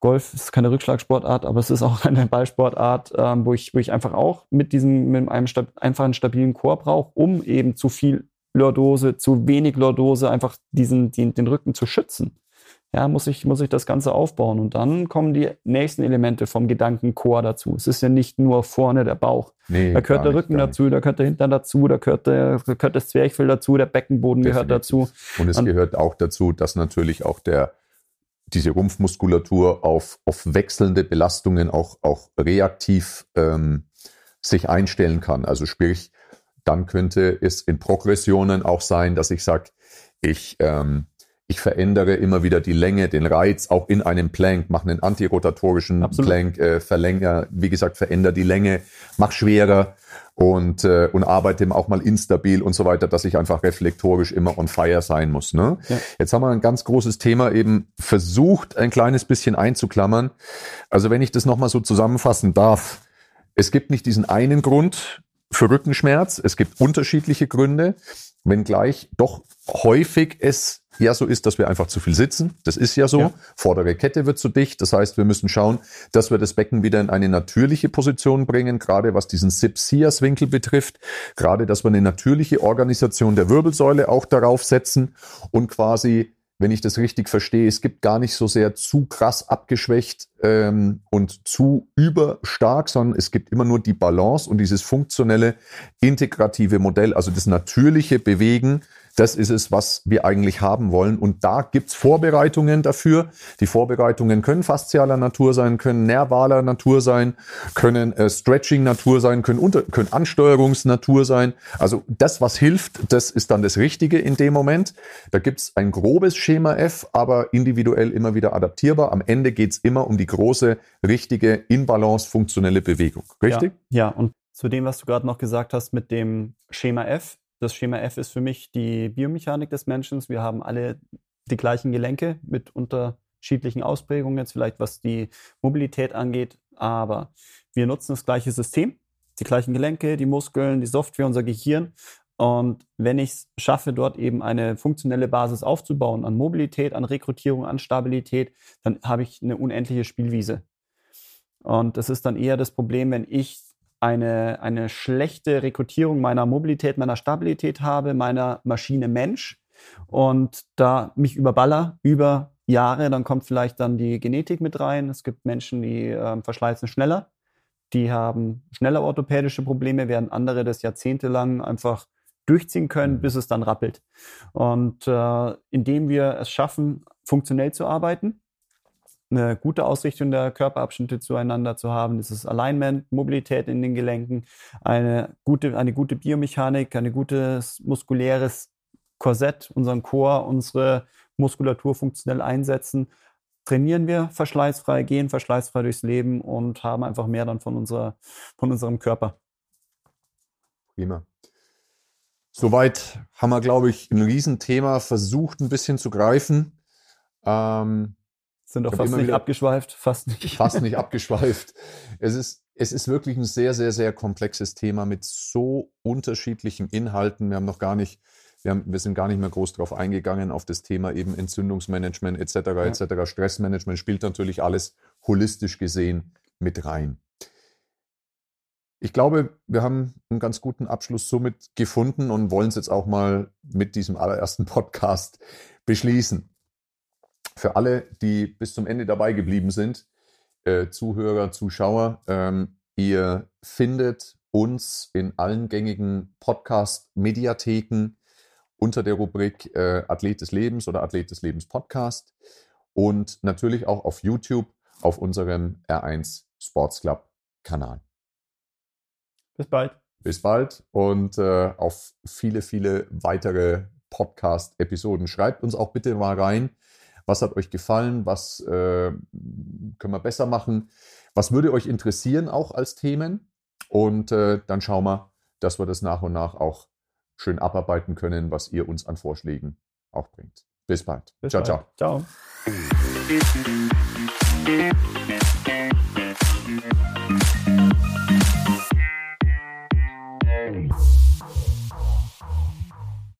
Golf ist keine Rückschlagsportart, aber es ist auch [laughs] eine Ballsportart, ähm, wo, ich, wo ich einfach auch mit diesem, mit einem stab einfach einen stabilen Chor brauche, um eben zu viel Lordose, zu wenig Lordose, einfach diesen, den, den Rücken zu schützen. Ja, muss ich, muss ich das Ganze aufbauen. Und dann kommen die nächsten Elemente vom Gedankenchor dazu. Es ist ja nicht nur vorne der Bauch. Nee, da gehört der Rücken nicht, dazu, da gehört der Hintern dazu, da gehört, der, da gehört das Zwerchfell dazu, der Beckenboden Definitiv. gehört dazu. Und es Und, gehört auch dazu, dass natürlich auch der, diese Rumpfmuskulatur auf, auf wechselnde Belastungen auch, auch reaktiv ähm, sich einstellen kann. Also sprich, dann könnte es in Progressionen auch sein, dass ich sage, ich, ähm, ich verändere immer wieder die Länge, den Reiz, auch in einem Plank, mache einen antirotatorischen Absolut. Plank, äh, verlängere, wie gesagt, verändere die Länge, mach schwerer, und, äh, und arbeite auch mal instabil und so weiter, dass ich einfach reflektorisch immer on fire sein muss. Ne? Ja. Jetzt haben wir ein ganz großes Thema eben versucht, ein kleines bisschen einzuklammern. Also wenn ich das nochmal so zusammenfassen darf, es gibt nicht diesen einen Grund für Rückenschmerz, es gibt unterschiedliche Gründe, wenngleich doch häufig es ja so ist, dass wir einfach zu viel sitzen. Das ist ja so. Ja. Vordere Kette wird zu dicht. Das heißt, wir müssen schauen, dass wir das Becken wieder in eine natürliche Position bringen, gerade was diesen Sip-Sias-Winkel betrifft. Gerade, dass wir eine natürliche Organisation der Wirbelsäule auch darauf setzen und quasi wenn ich das richtig verstehe, es gibt gar nicht so sehr zu krass abgeschwächt ähm, und zu überstark, sondern es gibt immer nur die Balance und dieses funktionelle, integrative Modell, also das natürliche Bewegen das ist es, was wir eigentlich haben wollen. Und da gibt's Vorbereitungen dafür. Die Vorbereitungen können faszialer Natur sein, können nervaler Natur sein, können äh, Stretching-Natur sein, können, unter, können Ansteuerungsnatur sein. Also das, was hilft, das ist dann das Richtige in dem Moment. Da gibt's ein grobes Schema F, aber individuell immer wieder adaptierbar. Am Ende geht's immer um die große, richtige, in Balance funktionelle Bewegung. Richtig? Ja, ja. und zu dem, was du gerade noch gesagt hast mit dem Schema F, das Schema F ist für mich die Biomechanik des Menschen. Wir haben alle die gleichen Gelenke mit unterschiedlichen Ausprägungen, jetzt vielleicht was die Mobilität angeht, aber wir nutzen das gleiche System, die gleichen Gelenke, die Muskeln, die Software, unser Gehirn. Und wenn ich es schaffe, dort eben eine funktionelle Basis aufzubauen an Mobilität, an Rekrutierung, an Stabilität, dann habe ich eine unendliche Spielwiese. Und das ist dann eher das Problem, wenn ich eine, eine schlechte Rekrutierung meiner Mobilität, meiner Stabilität habe, meiner Maschine Mensch und da mich überballer über Jahre, dann kommt vielleicht dann die Genetik mit rein. Es gibt Menschen, die äh, verschleißen schneller. die haben schneller orthopädische Probleme, während andere das jahrzehntelang einfach durchziehen können, bis es dann rappelt. Und äh, indem wir es schaffen, funktionell zu arbeiten, eine gute Ausrichtung der Körperabschnitte zueinander zu haben, dieses Alignment, Mobilität in den Gelenken, eine gute, eine gute Biomechanik, ein gutes muskuläres Korsett, unseren Chor, unsere Muskulatur funktionell einsetzen, trainieren wir verschleißfrei, gehen verschleißfrei durchs Leben und haben einfach mehr dann von, unserer, von unserem Körper. Prima. Soweit haben wir, glaube ich, ein Riesenthema versucht, ein bisschen zu greifen. Ähm, Sind auch fast nicht abgeschweift, fast nicht. Fast nicht [laughs] abgeschweift. Es ist, es ist wirklich ein sehr, sehr, sehr komplexes Thema mit so unterschiedlichen Inhalten. Wir haben noch gar nicht wir, haben, wir sind gar nicht mehr groß drauf eingegangen auf das Thema eben Entzündungsmanagement etc. Ja. etc. Stressmanagement spielt natürlich alles holistisch gesehen mit rein. Ich glaube, wir haben einen ganz guten Abschluss somit gefunden und wollen es jetzt auch mal mit diesem allerersten Podcast beschließen. Für alle, die bis zum Ende dabei geblieben sind, äh, Zuhörer, Zuschauer, ähm, ihr findet uns in allen gängigen Podcast-Mediatheken unter der Rubrik äh, Athlet des Lebens oder Athlet des Lebens Podcast und natürlich auch auf YouTube auf unserem R1 Sports Club Kanal. Bis bald. Bis bald und äh, auf viele, viele weitere Podcast-Episoden. Schreibt uns auch bitte mal rein, was hat euch gefallen, was äh, können wir besser machen, was würde euch interessieren auch als Themen und äh, dann schauen wir, dass wir das nach und nach auch schön abarbeiten können, was ihr uns an Vorschlägen auch bringt. Bis bald. Bis ciao, bald. ciao. Ciao.